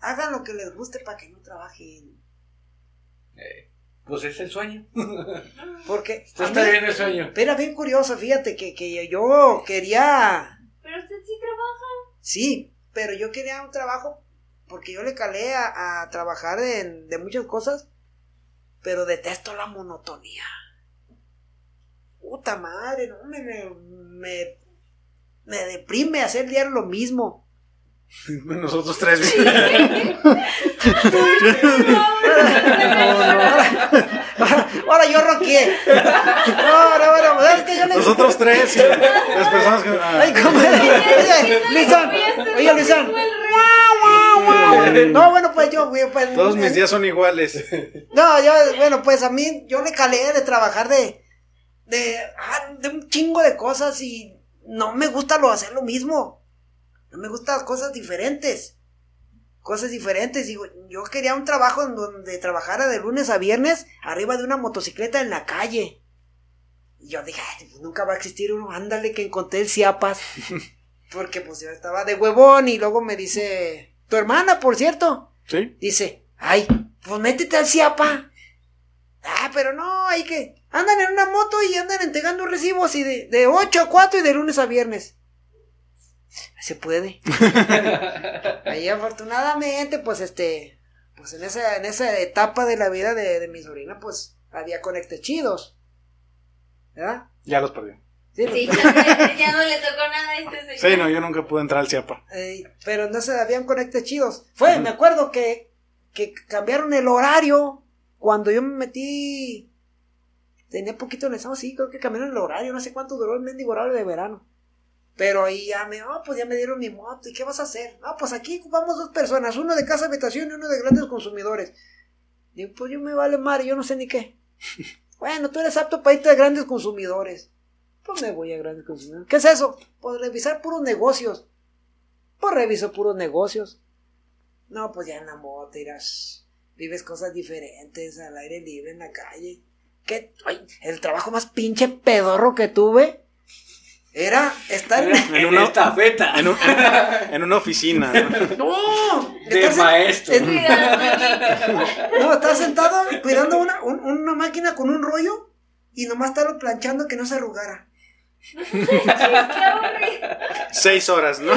hagan lo que les guste para que no trabajen. Eh, pues es el sueño. Porque Usted está bien el sueño. Pero bien curioso, fíjate que, que yo quería, Pero usted sí trabaja. sí, pero yo quería un trabajo porque yo le calé a, a trabajar de, de muchas cosas, pero detesto la monotonía. Puta madre, no me, me, me, me deprime hacer diario lo mismo. Nosotros tres. Ahora, ahora yo roqué. Ahora, bueno, es que yo. Nosotros tres. y las personas que... Ay, ¿cómo? Oye, Lizan, oye, Lizan. No, bueno, pues yo, pues. todos mis días son iguales. No, yo, bueno, pues a mí, yo le calé de trabajar de. De, ah, de un chingo de cosas y no me gusta lo hacer lo mismo. No me gustan cosas diferentes. Cosas diferentes. Digo, yo quería un trabajo en donde trabajara de lunes a viernes arriba de una motocicleta en la calle. Y yo dije, "Ay, pues nunca va a existir uno. Ándale que encontré el Ciapas. Porque pues yo estaba de huevón y luego me dice, tu hermana, por cierto, ¿Sí? dice, ay, pues métete al Ciapa. Ah, pero no, hay que. Andan en una moto y andan entregando recibos y de, de 8 a 4 y de lunes a viernes. Se puede. Ahí afortunadamente, pues este. Pues en esa, en esa etapa de la vida de, de mi sobrina, pues había conectes chidos. ¿Verdad? Ya los perdí. Sí, Sí, ya, ya no le tocó nada a este señor. Sí, no, yo nunca pude entrar al CIAPA. Eh, pero no se habían conectes chidos. Fue, me acuerdo que, que cambiaron el horario cuando yo me metí. Tenía poquito en el estado, sí, creo que cambiaron el horario, no sé cuánto duró el mendigo horario de verano. Pero ahí ya me, oh, pues ya me dieron mi moto, ¿y qué vas a hacer? Ah, pues aquí vamos dos personas, uno de casa habitación y uno de grandes consumidores. Digo, pues yo me vale madre, yo no sé ni qué. bueno, tú eres apto para irte a grandes consumidores. Pues me voy a grandes consumidores. ¿Qué es eso? Pues revisar puros negocios. Pues reviso puros negocios. No, pues ya en la moto irás. Vives cosas diferentes al aire libre en la calle. ¿Qué? Ay, el trabajo más pinche pedorro que tuve era estar en. En En una- esta feta. En, un- en- en una oficina. ¿no? ¡No! De Estás maestro. no, estás sentado cuidando una, un- una máquina con un rollo y nomás estarlo planchando que no se arrugara. Seis horas, ¿no?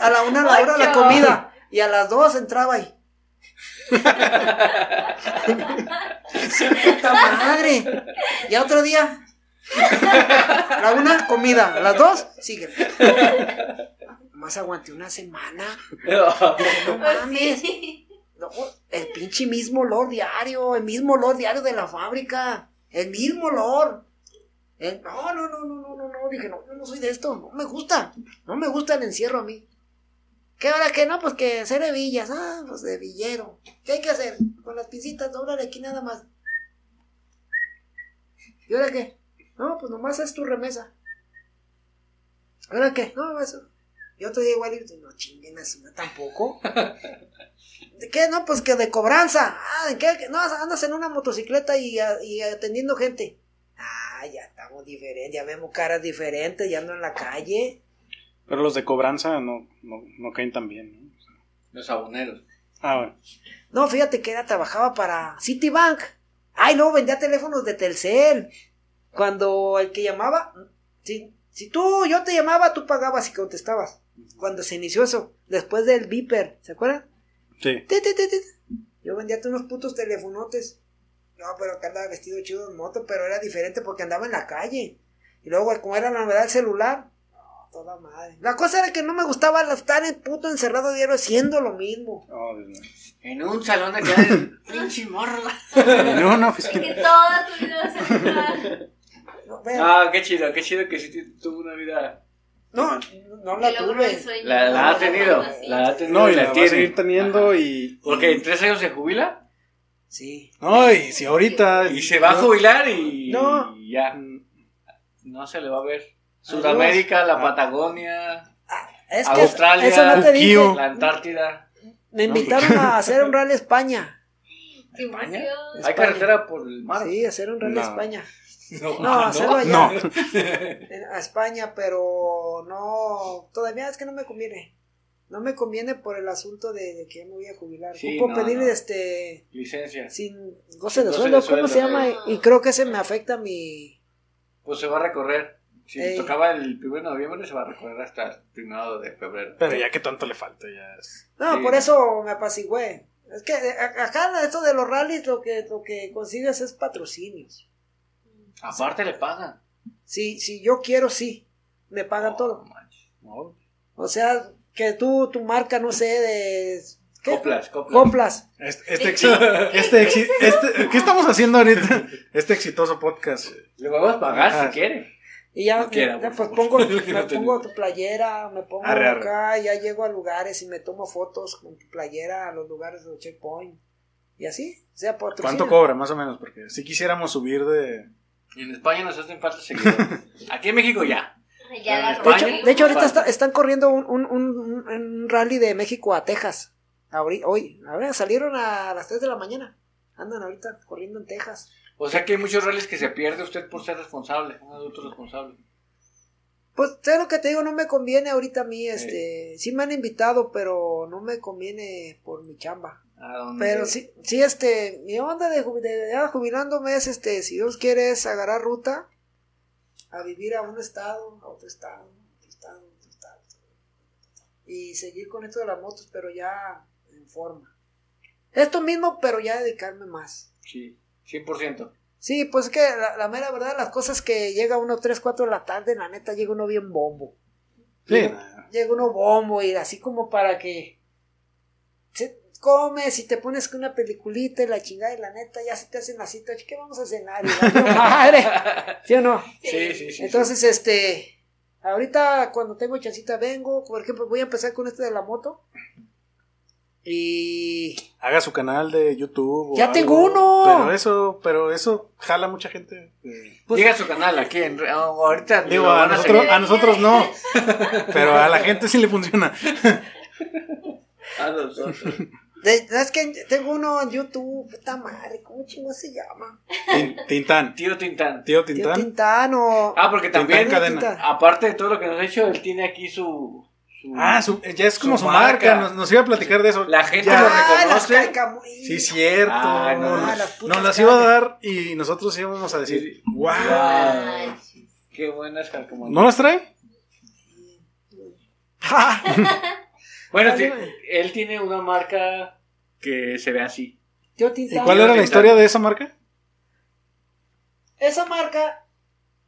A la una, a la hora de la comida. Y a las dos entraba ahí. ¡Puta madre! Y otro día. La una, comida. Las dos, sigue. Más aguanté una semana. No Pues mames. No, el pinche mismo olor diario, el mismo olor diario de la fábrica, el mismo olor. El- no, no, no, no, no, no, no, dije, no, yo no soy de esto, no me gusta, no me gusta el encierro a mí. ¿Qué ahora que no? Pues que hacer hebillas, ah, pues de villero. ¿Qué hay que hacer? Con las pincitas, de aquí nada más. ¿Y ahora qué? No, pues nomás es tu remesa. ¿Ahora qué? No, eso. Y otro día igual, y, no chinguen a su madre tampoco. ¿De qué? No, pues que de cobranza. Ah, ¿de qué? No, andas en una motocicleta y, a- y atendiendo gente. Ah, ya estamos diferentes, ya vemos caras diferentes, ya ando en la calle. Pero los de cobranza no, no, no caen tan bien. ¿no? Los aboneros. Ah, bueno. No, fíjate que era, trabajaba para Citibank. Ay, no, vendía teléfonos de Telcel. Cuando el que llamaba, si, si tú, yo te llamaba, tú pagabas y contestabas. Cuando se inició eso, después del Viper, ¿se acuerdan? Sí. Ti, ti, ti. Yo vendía unos putos telefonotes. No, pero que andaba vestido chido en moto, pero era diferente porque andaba en la calle. Y luego, como era la novedad del celular, no, toda madre. La cosa era que no me gustaba estar en puto encerrado diario haciendo lo mismo. Oh, Dios mío. En un salón de clases, pinche morro. No, no, pues Que toda tu vida. No, vean, Ah, qué chido, qué chido que sí tu- tuvo una vida. no, no la tuve. La, la ha tenido. La ha tenido No, y la la va a tiene. seguir teniendo Ajá. y... Porque en tres años se jubila Sí. No, y si ahorita... y se va a jubilar y, No. y ya. No se le va a ver. Sudamérica, la Ah. Patagonia, Es que Australia, eso no te dije. La Antártida. Me invitaron a hacer un Rally España. Qué emoción. Hay España. carretera por el mar. Sí, hacer un Rally No. España. No, No, hacerlo allá. No. en- a España, pero no, todavía es que no me conviene. No me conviene por el asunto de, de que me voy a jubilar. Sí, no, pedir no. este Licencia. sin goce de Goce sueldo, de ¿cómo sueldo. se llama? Y creo que ese me afecta mi Pues se va a recorrer. Si Ey. tocaba el 1 de noviembre, se va a recorrer hasta el 1 de febrero. Pero ya que tanto le falta, ya es... No, Sí. por eso me apacigué. Es que eh, acá esto de los rallies lo que lo que consigues es patrocinios. Aparte le pagan. Si si yo quiero sí, me pagan todo. O sea, que tú tu marca no sé de ¿qué? Coplas, coplas. Coplas. Este, este, exi- este, exi- este- ¿Qué estamos haciendo ahorita? Este exitoso podcast. Le vamos a pagar Ah. si quiere. Y ya, No quiera, ya, por pues pongo, me pongo tu playera, me pongo Arre, arre. acá, ya llego a lugares y me tomo fotos con tu playera a los lugares de checkpoint. Y así, o sea, patrocinio. ¿Cuánto cobra, más o menos? Porque si quisiéramos subir de... En España nos hacen falta seguidores. Aquí en México ya. De De hecho, rompimos. de hecho ahorita está- están corriendo un, un, un- un rally de México a Texas. Ahori- hoy, a ver, salieron a las 3 de la mañana. Andan ahorita corriendo en Texas. O sea que hay muchos rallies que se pierde usted por ser responsable, un adulto responsable. Pues, sé lo que te digo, no me conviene ahorita a mí, este, sí me han invitado, pero no me conviene por mi chamba. ¿A dónde? Pero sí, sí, este, mi onda de, de ya jubilándome es, este, si Dios quiere es agarrar ruta a vivir a un estado, a otro estado, a otro estado, a otro estado. Y seguir con esto de las motos, pero ya en forma. Esto mismo, pero ya dedicarme más. Sí, 100%. Sí, pues es que la, la mera verdad, las cosas que llega uno 3, 4 de la tarde, la neta llega uno bien bombo. Sí, Llega- Llega uno bombo y así como para que se comes y te pones con una peliculita y la chingada y la neta ya se te hacen las citas, ¿qué vamos a cenar? Madre. ¿Sí o no? Sí, sí, sí. Entonces, este, ahorita cuando tengo chancita vengo, por ejemplo, voy a empezar con este de la moto. Y haga su canal de YouTube. o Ya algo. tengo uno. Pero eso, pero eso jala mucha gente. pues, Llega a su canal aquí. En, ahorita Digo, a van a nosotros, a nosotros no. Pero a la gente sí le funciona. A nosotros. de- es que tengo uno en YouTube, puta madre, ¿cómo chingo se llama? Tin- Tintán. Tío Tintán. Tío Tío Tintán. Tintano. Ah, porque también, Tintán Cadena. Tintán. aparte de todo lo que nos ha hecho, él tiene aquí su... su- Ah, su- ya es como Su su, marca. marca. Nos, nos iba a platicar de eso. La gente Ya. lo Ah, las reconoce. calcamonías. Sí, cierto. Ah, no, nos, no, las nos las iba a dar y nosotros íbamos a decir, Sí. wow. Ay, Qué buenas calcomanías. ¿No las trae? Bueno, Ah, dime. él tiene una marca que se ve así. Tío ¿Y Tintano. cuál era la historia de esa marca? Esa marca,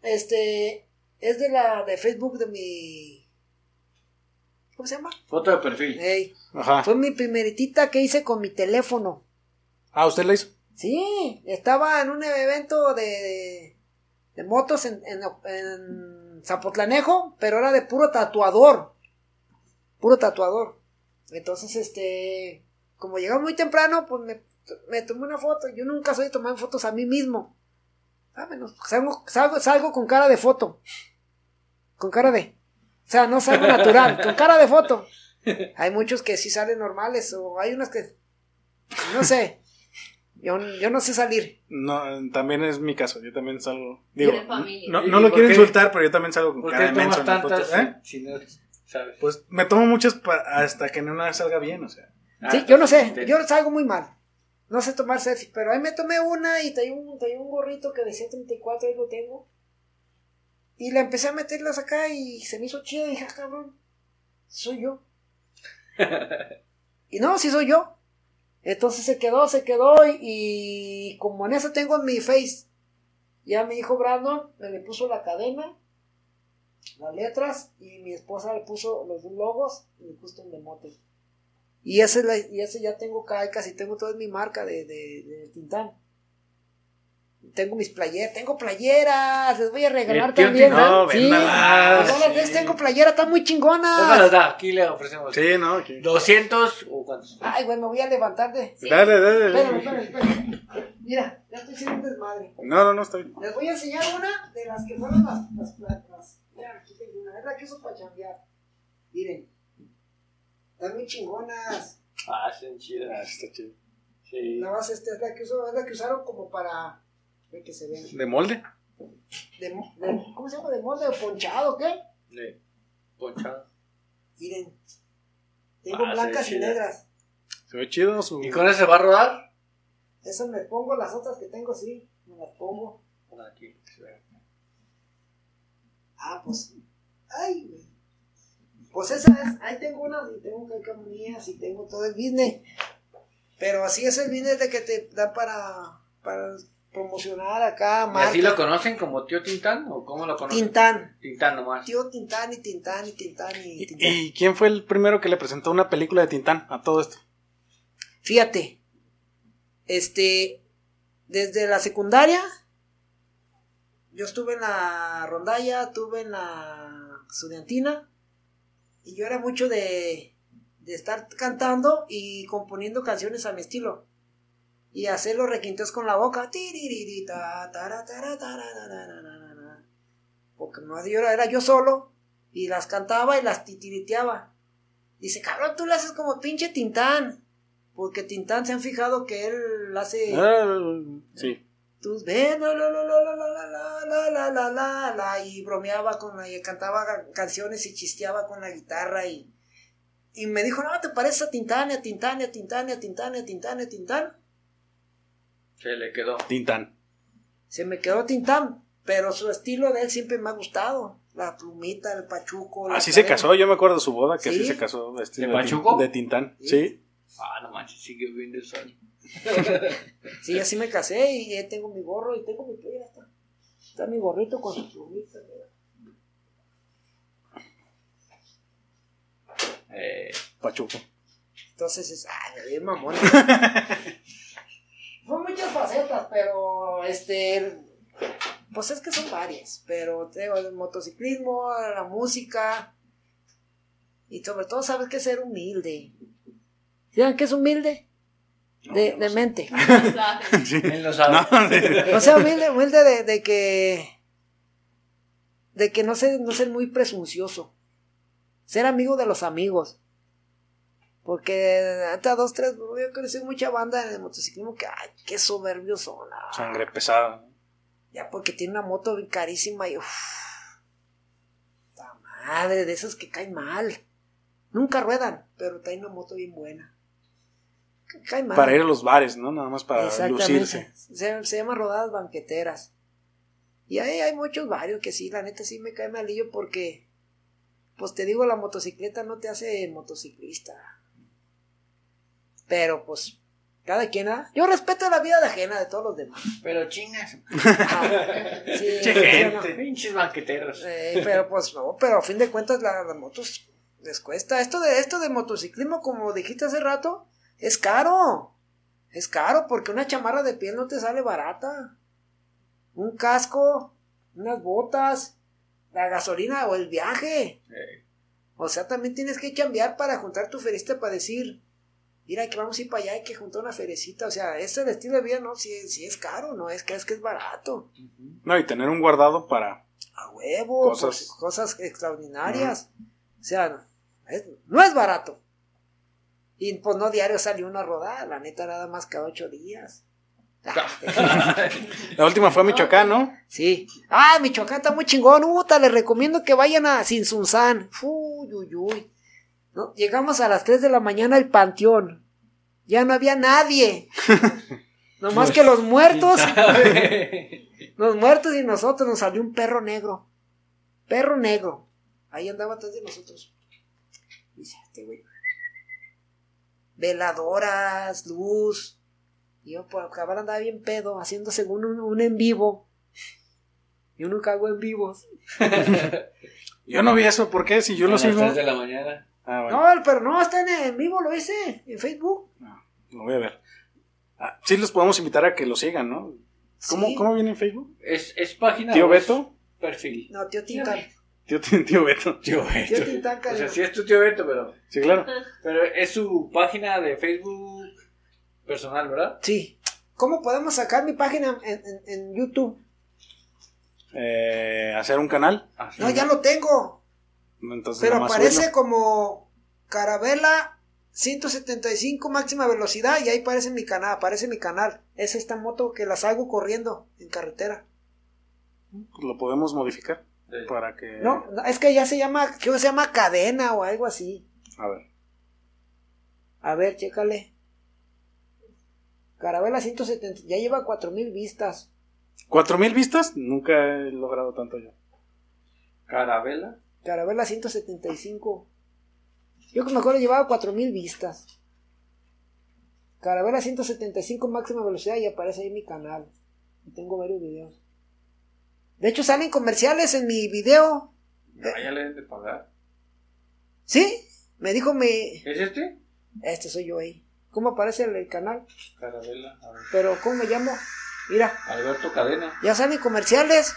este, es de la de Facebook de mi. ¿Cómo se llama? Foto de perfil. Ey, Ajá. fue mi primeritita que hice con mi teléfono. Ah, ¿usted la hizo? Sí, estaba en un evento de, de, de motos en, en, en Zapotlanejo, pero era de puro tatuador. Puro tatuador. Entonces, este, como llegaba muy temprano, pues me, me tomé una foto. Yo nunca soy de tomar fotos a mí mismo. ¿Saben? Salgo, salgo, salgo con cara de foto. Con cara de... O sea, no salgo natural, con cara de foto. Hay muchos que sí salen normales, o hay unas que... No sé. Yo, yo no sé salir. No, también es mi caso. Yo también salgo. Digo, Tiene familia. no, ¿Y no lo quiero qué? insultar, pero yo también salgo con ¿Por cara qué de menso tomas en las tantas fotos. ¿Eh? si no sabes? Pues me tomo muchas pa- hasta que no una salga bien, o sea. Ah, Sí, yo no sé, te- yo salgo muy mal. No sé tomar selfies, pero ahí me tomé una y traía un, traía un gorrito que decía 34, ahí lo tengo. Y la empecé a meterlas acá y se me hizo chido y dije, ah, cabrón, soy yo. y no, sí soy yo. Entonces se quedó, se quedó y, y como en eso tengo en mi face, ya mi hijo Brandon me le puso la cadena, las letras y mi esposa le puso los dos logos y le puso un demote. Y ese, la- y ese ya tengo ca- casi tengo toda mi marca de, de, de Tintán. Tengo mis playeras, tengo playeras, les voy a regalar tío también. No, sí, véndalas, no ves, sí. tengo playera, están muy chingonas. Da, aquí le ofrecemos. Sí, ¿no? Aquí. 200 o cuántos. Ay, güey, me voy a levantar de. Sí. Dale, dale, Espérame, dale. espérame, espérame. Mira, ya estoy haciendo un desmadre. No, no, no, bien. Les voy a enseñar una de las que fueron las, las placas. Mira, aquí tengo una. Es la que uso para chambear. Miren. Están muy chingonas. Ah, son Ah, chidas. está chido. Sí. Nada más esta es la que uso, es la que usaron como para. Ve que se vean. ¿De molde? De, mo- de- ¿Cómo se llama? ¿De molde o ponchado? ¿Qué? De ponchado. Miren. Tengo Ah, blancas y negras. Se ve chido su. ¿Y con eso se va a rodar? Esas me pongo, las otras que tengo, sí. Me las pongo. Por aquí. se ve. Ah, pues. Ay, güey. Pues esa es. Ahí tengo unas y tengo calcamonías y tengo todo el business. Pero así es el business de que te da para, para promocionar acá, ¿Y marca. así lo conocen como tío Tintán? ¿O cómo lo conocen? Tintán. Tintán nomás. Tío Tintán y Tintán y Tintán y ¿Y, Tintán. y quién fue el primero que le presentó una película de Tintán a todo esto? Fíjate. Este. Desde la secundaria. Yo estuve en la rondalla, estuve en la estudiantina. Y yo era mucho de, de estar cantando y componiendo canciones a mi estilo. Y hacer los requintos con la boca. Porque no, yo era, yo solo. Y las cantaba y las titiriteaba. Dice, cabrón, tú le haces como pinche Tintán. Porque Tintán se han fijado que él hace Ah, sí. tus ven, la, la, la, la, la, la, la, la, la, y bromeaba con la, y cantaba canciones y chisteaba con la guitarra y, y me dijo, no, te pareces a Tintán, a Tintán, a Tintán, a Tintán, a Tintán, a Tintán. Se le quedó. Tintán. Se me quedó Tintán, pero su estilo de él siempre me ha gustado. La plumita, el pachuco. la Así se casó, yo me acuerdo de su boda, que así Sí. se casó vestido ¿De de, Pachuco? de Tintán. Sí. Sí. Ah, no manches, sigue viendo el sol. Sí, así me casé y ya tengo mi gorro y tengo mi playera. Está, está mi gorrito con su plumita. Eh, Pachuco. Entonces es, ay, bien mamón. Son muchas facetas, pero este, pues es que son varias, pero tengo el motociclismo, la música y sobre todo sabes que ser humilde. ¿Saben qué es humilde? De, de mente. Sí. él lo sabe. No. O sea, humilde, humilde de, de que de que no ser, no ser muy presuncioso. Ser amigo de los amigos. Porque hasta dos, tres, yo conocí mucha banda el motociclismo que, ay, qué soberbios son. ah. Sangre pesada. Ya porque tiene una moto bien carísima y, uff, la madre, de esas que caen mal. Nunca ruedan, pero traen una moto bien buena. Caen mal. Para ir a los bares, ¿no? Nada más para lucirse. Se, se llama rodadas banqueteras. Y ahí hay muchos varios que sí, la neta sí me cae malillo porque, pues te digo, la motocicleta no te hace motociclista. Pero pues, cada quien, ¿ah? yo respeto la vida de ajena de todos los demás. Pero chingas. Sí, sí, gente. no. Pinches banqueteros. Eh, pero pues no, pero a fin de cuentas la- las motos les cuesta. Esto de, esto de motociclismo, como dijiste hace rato, es caro. Es caro porque una chamarra de piel no te sale barata. Un casco, unas botas, la gasolina o el viaje. O sea, también tienes que cambiar para juntar tu ferista para decir, mira que vamos a ir para allá, hay que juntar una ferecita. O sea, ese estilo de vida, ¿no? Si, si es caro, no es que es que es barato. No, y tener un guardado para... A huevo, Cosas- cosas, extraordinarias. O sea, es- no es barato. Y pues no diario salió una rodada, la neta nada más cada ocho días. La última fue a Michoacán, ¿no? Sí. Ah, Michoacán está muy chingón. Uta, les recomiendo que vayan a Sinsunzán. Uy, uy, uy. No, llegamos a las 3 de la mañana al panteón. Ya no había nadie. Nomás que los muertos. Los muertos y nosotros nos salió un perro negro. Perro negro. Ahí andaba atrás de nosotros. Dice este güey. Veladoras, luz. Y yo por acabar andaba bien pedo, haciendo según un, un en vivo. Yo nunca hago en vivos. Yo no vi eso, ¿por qué? Si yo a lo las sigo... 3 de la mañana. Ah, bueno, No, pero no, está en, en vivo, lo hice en Facebook. lo voy a ver. Ah, sí los podemos invitar a que lo sigan, ¿no? ¿Cómo, Sí. ¿cómo viene en Facebook? ¿Es, es página ¿Tío Beto? Perfil. No, tío Tintán. Tío, tío Beto. Tío Tío Beto. Tintán, O sea, sí es tu tío Beto, pero, Sí, claro. pero es su página de Facebook personal, ¿verdad? Sí. ¿Cómo podemos sacar mi página en, en- en YouTube? Eh, hacer un canal. Ah, sí. No, ya lo tengo. Entonces, Pero aparece subirlo. como Carabela 175 máxima velocidad y ahí aparece mi canal, aparece mi canal. Es esta moto que las hago corriendo en carretera. Lo podemos modificar Sí. para que... No, no, es que ya se llama, creo que se llama cadena o algo así. A ver. A ver, chécale. Carabela 170, ya lleva 4000 vistas. ¿Cuatro mil vistas? Nunca he logrado tanto yo. Carabela. Carabela 175. Yo que me acuerdo llevaba 4000 vistas. Carabela 175 máxima velocidad y aparece ahí mi canal. Y tengo varios videos. De hecho salen comerciales en mi video. No, ya le deben de pagar. ¿Sí? Me dijo mi... ¿Es este? Este soy yo ahí. ¿Cómo aparece el, el canal? Carabela. A ver. Pero ¿cómo me llamo? Mira, Alberto Cadena. ya salen comerciales.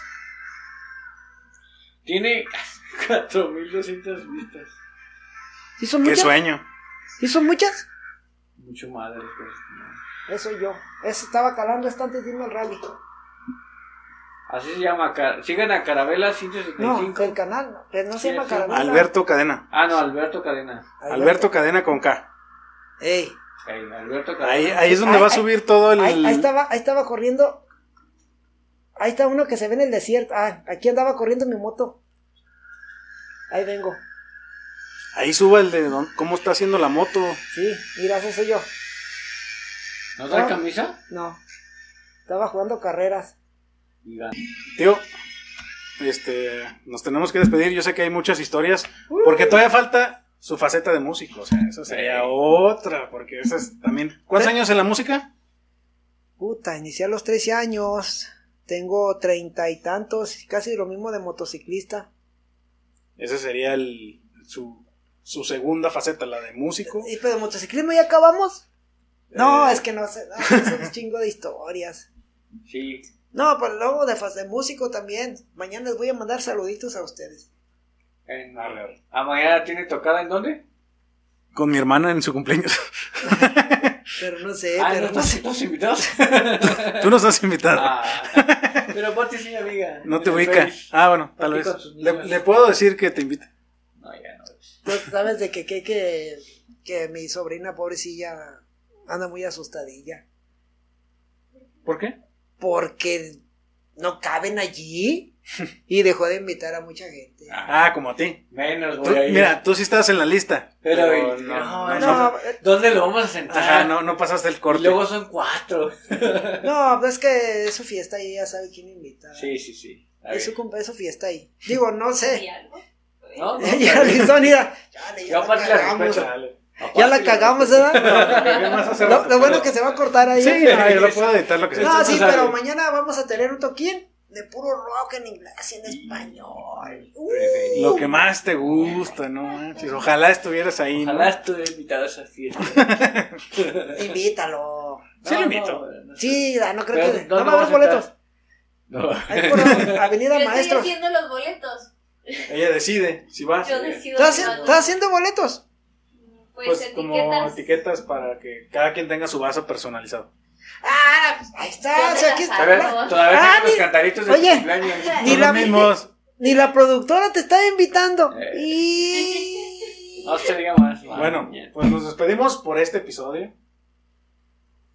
Tiene 4200 vistas. ¿Sí son ¡Qué muchas? sueño! ¿Sí son muchas? Mucho madre. pues, no. Eso soy yo. Ese estaba calando esta antes de irme al rally. Así se llama. Sigan a Carabela No, 175. el canal no, pero no se Sí, llama sí. Carabela. Alberto Cadena. Ah, no, Alberto Cadena. Alberto Cadena con K. Ey, Ey, Alberto Cadena. Ahí, ahí es donde Ahí- va a ahí- subir todo el... ahí, ahí estaba, ahí estaba corriendo. Ahí está uno que se ve en el desierto. Ah, aquí andaba corriendo mi moto. Ahí vengo. Ahí suba el de don- cómo está haciendo la moto. Sí, mira, ese soy yo. ¿No trae Ah. camisa? No. Estaba jugando carreras. Y. Tío, este, nos tenemos que despedir. Yo sé que hay muchas historias, porque todavía falta su faceta de músico. O sea, esa sería otra, porque esa es también. ¿Cuántos años en la música? Puta, inicié a los 13 años. Tengo treinta y tantos, casi lo mismo de motociclista. Esa sería el, su, su segunda faceta, la de músico. ¿Y pero motociclismo ya acabamos? No, Eh. es que no sé, no, es un chingo de historias. Sí. No, pero luego de, de músico también. Mañana les voy a mandar saluditos a ustedes. En. ¿A mañana tiene tocada en dónde? Con mi hermana en su cumpleaños. Pero no sé, ah, pero ¿no no estás, sé. estás invitados? Tú nos has invitado. ah, pero Pati es mi amiga. no te ubica. Face. Ah, bueno, tal vez. Le, puedo decir que te invite. No, ya no es. Tú sabes de que, que, que, que mi sobrina pobrecilla anda muy asustadilla. ¿Por qué? Porque no caben allí. Y dejó de invitar a mucha gente. Ah, como a ti. Menos Tú- voy a ir. mira, tú sí estás en la lista. pero, pero no, no, no, no, No, ¿Dónde lo vamos a sentar? Ajá, no, no pasaste el Y corte. luego son cuatro. no, pues es que es su fiesta y ella sabe quién invita. Sí, sí, sí. Es su, es su fiesta ahí. Digo, no ¿Y sé. algo? No, no, ya listo, mira. Chale, ya la cagamos. Ya la cagamos, ¿verdad? Lo, lo bueno que se va a cortar ahí. Sí, no, yo lo puedo editar lo que sea. No, sí, pero mañana vamos a tener un toquín. De puro rock en inglés y en español. Uh, Lo que más te gusta, no manches. Ojalá estuvieras ahí. ¿no? Ojalá estuviera invitado a esa fiesta. invítalo. Sí, lo No, invito. no, no. Sí, ah, no creo Pero, que. No ¿dónde me hagas boletos. No. Ahí por Avenida Yo estoy Maestros. haciendo los boletos. Ella decide si vas. Yo decido. ¿Estás si haciendo boletos? Pues, Pues como etiquetas. etiquetas para que cada quien tenga su vaso personalizado. Ah, pues, ahí está. O sea, aquí- Todavía, todavía ah, tengo los ni- cantaritos de oye. cumpleaños. Ni la- los mismos. Ni la productora te estaba invitando. Eh. Y. No se diga más. Bueno, pues nos despedimos por este episodio.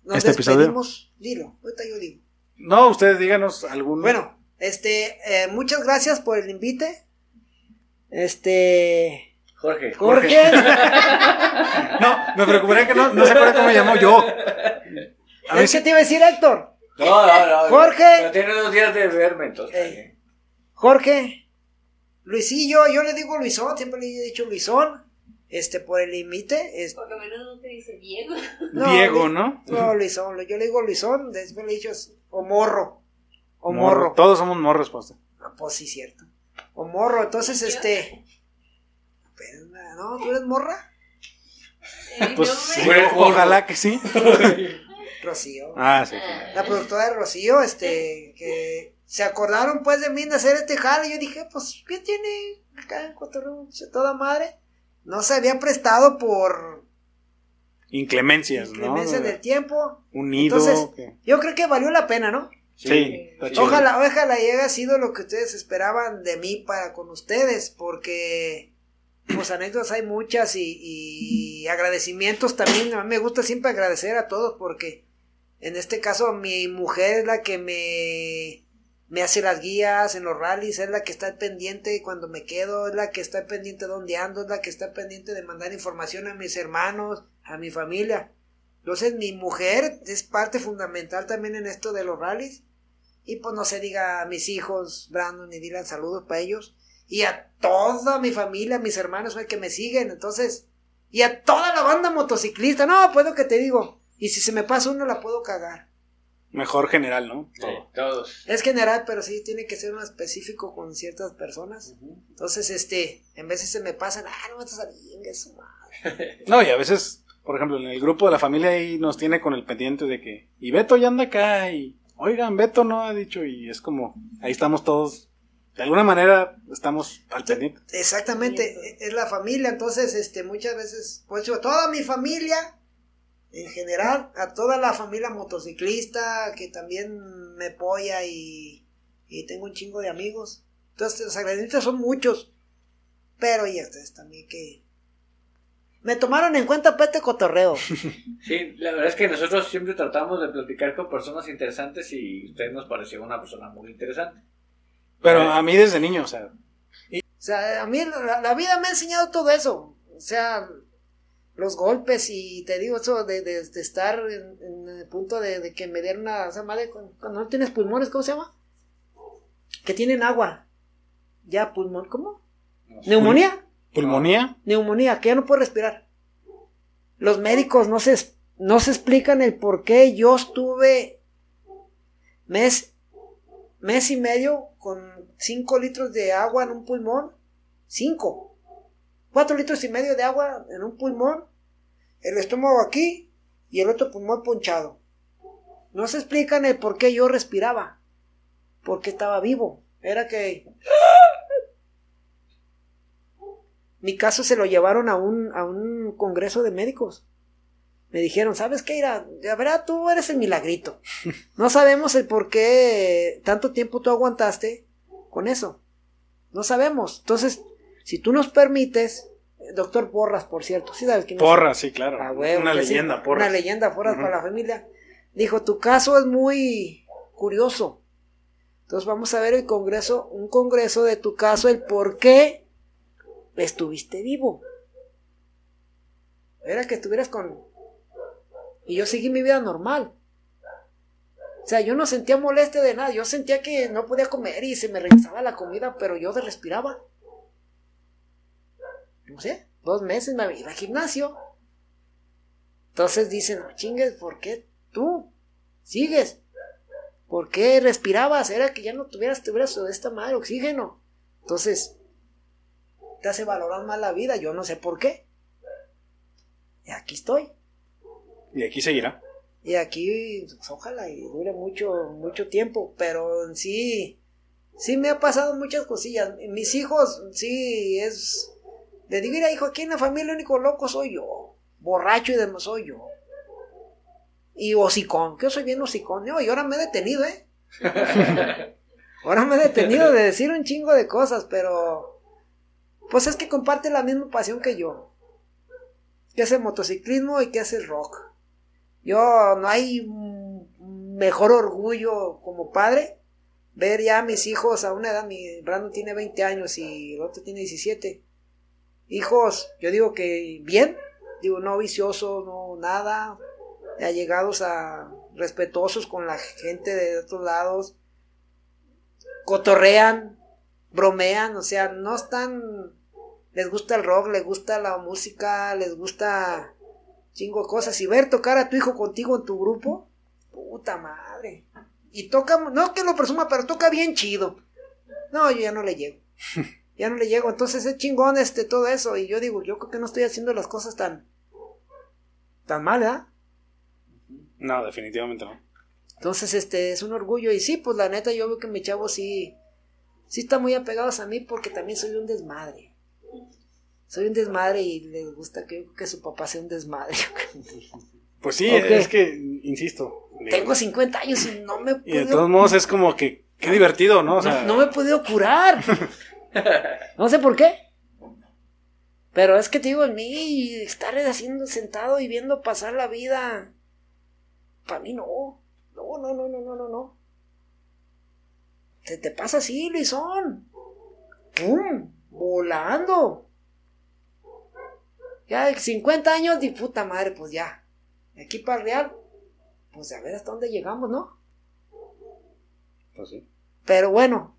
Nos Este episodio. despedimos. Dilo, ahorita yo digo. No, ustedes díganos algún. Bueno, este, eh, muchas gracias por el invite. Este. Jorge. Jorge. No, me preocuparía que no, no se acuerda cómo me llamó yo. A ver es que si. te iba a decir Héctor. No, no, no. Jorge. Pero tiene dos días de verme, entonces. Eh. Jorge. Luisillo, yo le digo Luisón, siempre le he dicho Luisón. Este, por el invite. es- Por lo menos no te dice Diego. no, Diego, ¿no? No, Luisón, yo le digo Luisón, después le he dicho o morro. O Morro. morro. Todos somos morros, pues. Ah, pues sí, cierto. O morro, entonces Yo- este. Pero, ¿No? ¿Tú eres morra? Eh, Pues no sí, me- ojalá que sí. Rocío. Ah, sí. La productora de Rocío, este, que se acordaron pues de mí de hacer este jale. Yo dije, pues, ¿qué tiene acá en Cotorreo? Toda madre. No se había prestado por Inclemencias, ¿no? inclemencia del tiempo. Un nido. Entonces, yo creo que valió la pena, ¿no? Sí. Ojalá, ojalá haya sido lo que ustedes esperaban de mí para con ustedes, porque pues anécdotas hay muchas y, y agradecimientos también. A mí me gusta siempre agradecer a todos porque en este caso mi mujer es la que me, me hace las guías en los rallies, es la que está pendiente cuando me quedo, es la que está pendiente de dónde ando, es la que está pendiente de mandar información a mis hermanos, a mi familia. Entonces mi mujer es parte fundamental también en esto de los rallies. Y pues no se diga a mis hijos, Brandon y Dylan, saludos para ellos. Y a toda mi familia, mis hermanos que me siguen. Entonces, y a toda la banda motociclista. No, pues lo que te digo. Y si se me pasa uno, la puedo cagar. Mejor general, ¿no? Sí, todos. Es general, pero sí tiene que ser uno específico con ciertas personas. Entonces, este, en veces se me pasan, ah, no me estás su madre. No, y a veces, por ejemplo, en el grupo de la familia ahí nos tiene con el pendiente de que, y Beto ya anda acá, y, oigan, Beto no ha dicho, y es como, ahí estamos todos, de alguna manera estamos al pendiente. Exactamente, es la familia, entonces, este, muchas veces, pues yo, toda mi familia, en general, a toda la familia motociclista, que también me apoya y, y tengo un chingo de amigos. Entonces, los agradecimientos son muchos, pero y ustedes también que... Me tomaron en cuenta para este cotorreo. Sí, la verdad es que nosotros siempre tratamos de platicar con personas interesantes y usted nos pareció una persona muy interesante. Pero a mí desde niño, o sea, O sea, a mí la, la vida me ha enseñado todo eso. O sea, los golpes y te digo eso de, de- de estar en, en el punto de, de que me dieron una... O sea, madre, cuando, no tienes pulmones, ¿cómo se llama? Que tienen agua. Ya, pulmón, ¿cómo? ¿Neumonía? pulmonía, Neumonía, que ya no puedo respirar. Los médicos no se, no se explican el por qué yo estuve mes, mes y medio con 5 litros de agua en un pulmón. 5. 4 litros y medio de agua en un pulmón. El estómago aquí y el otro pulmón ponchado. No se explican el por qué yo respiraba. Porque estaba vivo. Era que mi caso se lo llevaron a un, a un congreso de médicos. Me dijeron, ¿sabes qué? Ira? Ya verá, tú eres el milagrito. No sabemos el por qué tanto tiempo tú aguantaste con eso. No sabemos. Entonces, si tú nos permites, doctor Porras, por cierto, ¿sí sabes quién es? porra, sí, claro. Ah, una sí, leyenda, porra. Una leyenda, Porras para la familia. Dijo, tu caso es muy curioso. Entonces vamos a ver el congreso, un congreso de tu caso, el por qué estuviste vivo. Era que estuvieras con... Y yo seguí mi vida normal. O sea, yo no sentía molestia de nada. Yo sentía que no podía comer y se me regresaba la comida, pero yo respiraba. No sé, dos meses me iba al gimnasio. Entonces dicen, no chingues, ¿por qué tú sigues? ¿Por qué respirabas? Era que ya no tuvieras, tuvieras esta madre oxígeno. Entonces, te hace valorar más la vida. Yo no sé por qué. Y aquí estoy. Y aquí seguirá. Y aquí, pues, ojalá y dure mucho, mucho tiempo. Pero en sí, sí me ha pasado muchas cosillas. Mis hijos, sí, es. De decir, hijo, aquí en la familia el único loco soy yo. Borracho y demás soy yo. Y hocicón, que yo soy bien hocicón. Yo, y ahora me he detenido, ¿eh? ahora me he detenido de decir un chingo de cosas, pero. Pues es que comparte la misma pasión que yo. Que es el motociclismo y que es el rock. Yo no hay mejor orgullo como padre ver ya a mis hijos a una edad, mi Brandon tiene 20 años y el otro tiene 17. Hijos, yo digo que bien, digo no viciosos, no nada, allegados a respetuosos con la gente de otros lados, cotorrean, bromean, o sea, no están, les gusta el rock, les gusta la música, les gusta chingo cosas, y ver tocar a tu hijo contigo en tu grupo, puta madre, y toca, no que lo presuma, pero toca bien chido, no, yo ya no le llego, ya no le llego, entonces es chingón este, todo eso, y yo digo, yo creo que no estoy haciendo las cosas tan, tan mal, ¿eh? No, definitivamente no. Entonces, este, es un orgullo. Y sí, pues la neta, yo veo que mi chavo sí, sí está muy apegados a mí porque también soy un desmadre. Soy un desmadre y les gusta que, que su papá sea un desmadre. Pues sí, es que, insisto. Tengo 50 años y no me he y de todos modos es como que, qué divertido, ¿no? O sea, no, no me he podido curar. No sé por qué. Pero es que te digo, en mí, estar haciendo sentado y viendo pasar la vida, para mí no. No, no, no, no, no, no, no. Se te pasa así, Luisón. ¡Pum! Volando. Ya 50 años de puta madre, pues ya. De aquí para el Real, pues a ver hasta dónde llegamos, ¿no? pues sí. Pero bueno,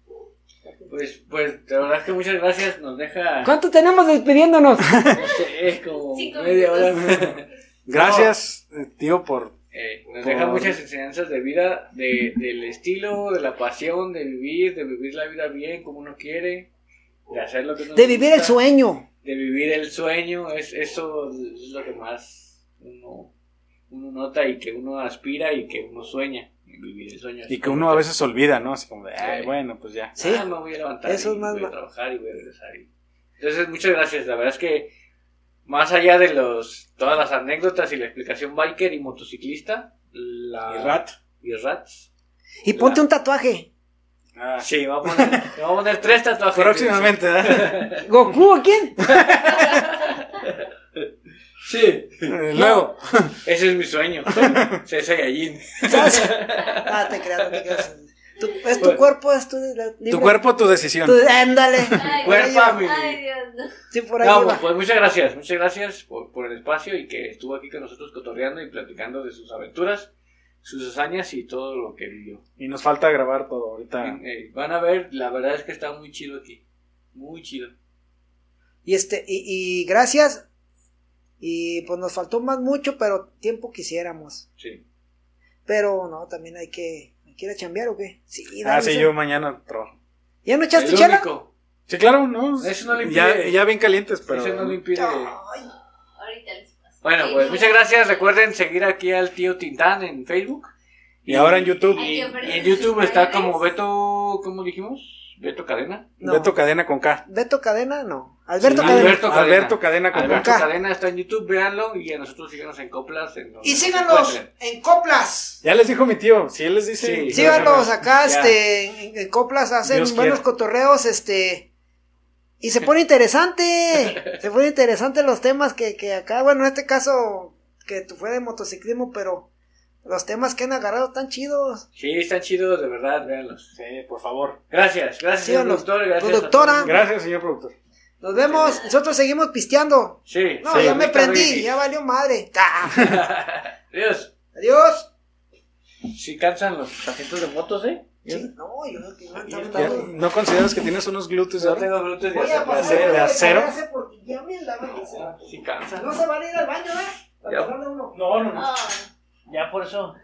Pues, pues, la verdad es que muchas gracias. Nos deja, ¿cuánto tenemos despidiéndonos? no sé, como Cinco media hora. Gracias, eh, tío, por... Eh, nos Por- deja muchas enseñanzas de vida, de, del estilo, de la pasión, de vivir, de vivir la vida bien como uno quiere, de hacer lo que nos De vivir el gusta, sueño. De vivir el sueño, es, eso es lo que más uno, uno nota y que uno aspira y que uno sueña, vivir el sueño. Y que uno a veces olvida, ¿no? Así como de, ay, Sí. bueno, pues ya. Sí. Ah, me voy a levantar Eso y es más voy a trabajar y voy a regresar. y- Entonces, muchas gracias. La verdad es que más allá de los todas las anécdotas y la explicación biker y motociclista, la Y rat. y rats. Y ponte un tatuaje. Ah, Sí, vamos a poner, a poner tres tatuajes. Próximamente, ¿eh? ¿Goku a quién? Eh, Luego. Ese es mi sueño. Ser Saiyajin. Ah, te creas, no te creas. Tu- es tu Bueno. cuerpo, es tu libre. Tu cuerpo, tu decisión. Tu- ándale. Ay, family. Ay, Dios, no. Sí, por ahí No, pues, pues muchas gracias, muchas gracias por, por el espacio y que estuvo aquí con nosotros cotorreando y platicando de sus aventuras, sus hazañas y todo lo que vivió. Y nos falta grabar todo ahorita. Eh, van a ver, la verdad es que está muy chido aquí. Muy chido. Y este, y, y gracias. Y pues nos faltó más mucho, pero tiempo quisiéramos. Sí. Pero no, también hay que, ir a chambear o qué. Sí, Ah, dale, sí, sí. yo mañana trabajo. ¿Ya no echaste El chela? único. Sí, claro, ¿no? Eso no le ya, impide. ya bien calientes, pero. Eso no le impide. Ay, Ahorita les paso. Bueno, Sí, pues no. muchas gracias. Recuerden seguir aquí al tío Tintán en Facebook. Y ahora en YouTube. Ay, Y, en YouTube está como Beto, ¿cómo dijimos? Beto Cadena. no. Beto Cadena con K. Beto Cadena, no. Alberto Sí, Cadena. Alberto Cadena. Alberto Cadena con Alberto K. Cadena está en YouTube, véanlo y a nosotros síganos en Coplas. en Y nos síganos en Coplas. Ya les dijo mi tío. Si él les dice. Sí. pues, Síganos acá, Ya. este, en, Coplas hacen Dios buenos quiera. cotorreos, este, y se pone interesante, se pone interesante los temas que, que acá, bueno, en este caso, que tú fue de motociclismo, pero los temas que han agarrado están chidos. Sí, están chidos, de verdad, véanlos. Sí, por favor. Gracias, gracias, señor productor. Gracias Productora. Gracias, señor productor. Nos vemos, nosotros seguimos pisteando. Sí, No, sí, ya me prendí, ya valió madre. Adiós. Adiós. Si cansan los asientos de motos, ¿eh? Sí, no, yo creo que no, Ya, está ¿Ya bien. ¿No consideras que tienes unos glúteos Yo ahora? tengo glúteos de Voy a acero. pasar de acero? porque ya me andaban diciendo. Sí cansan. No se van a ir al baño, ¿eh? Uno. No, no, Ah. Ya por eso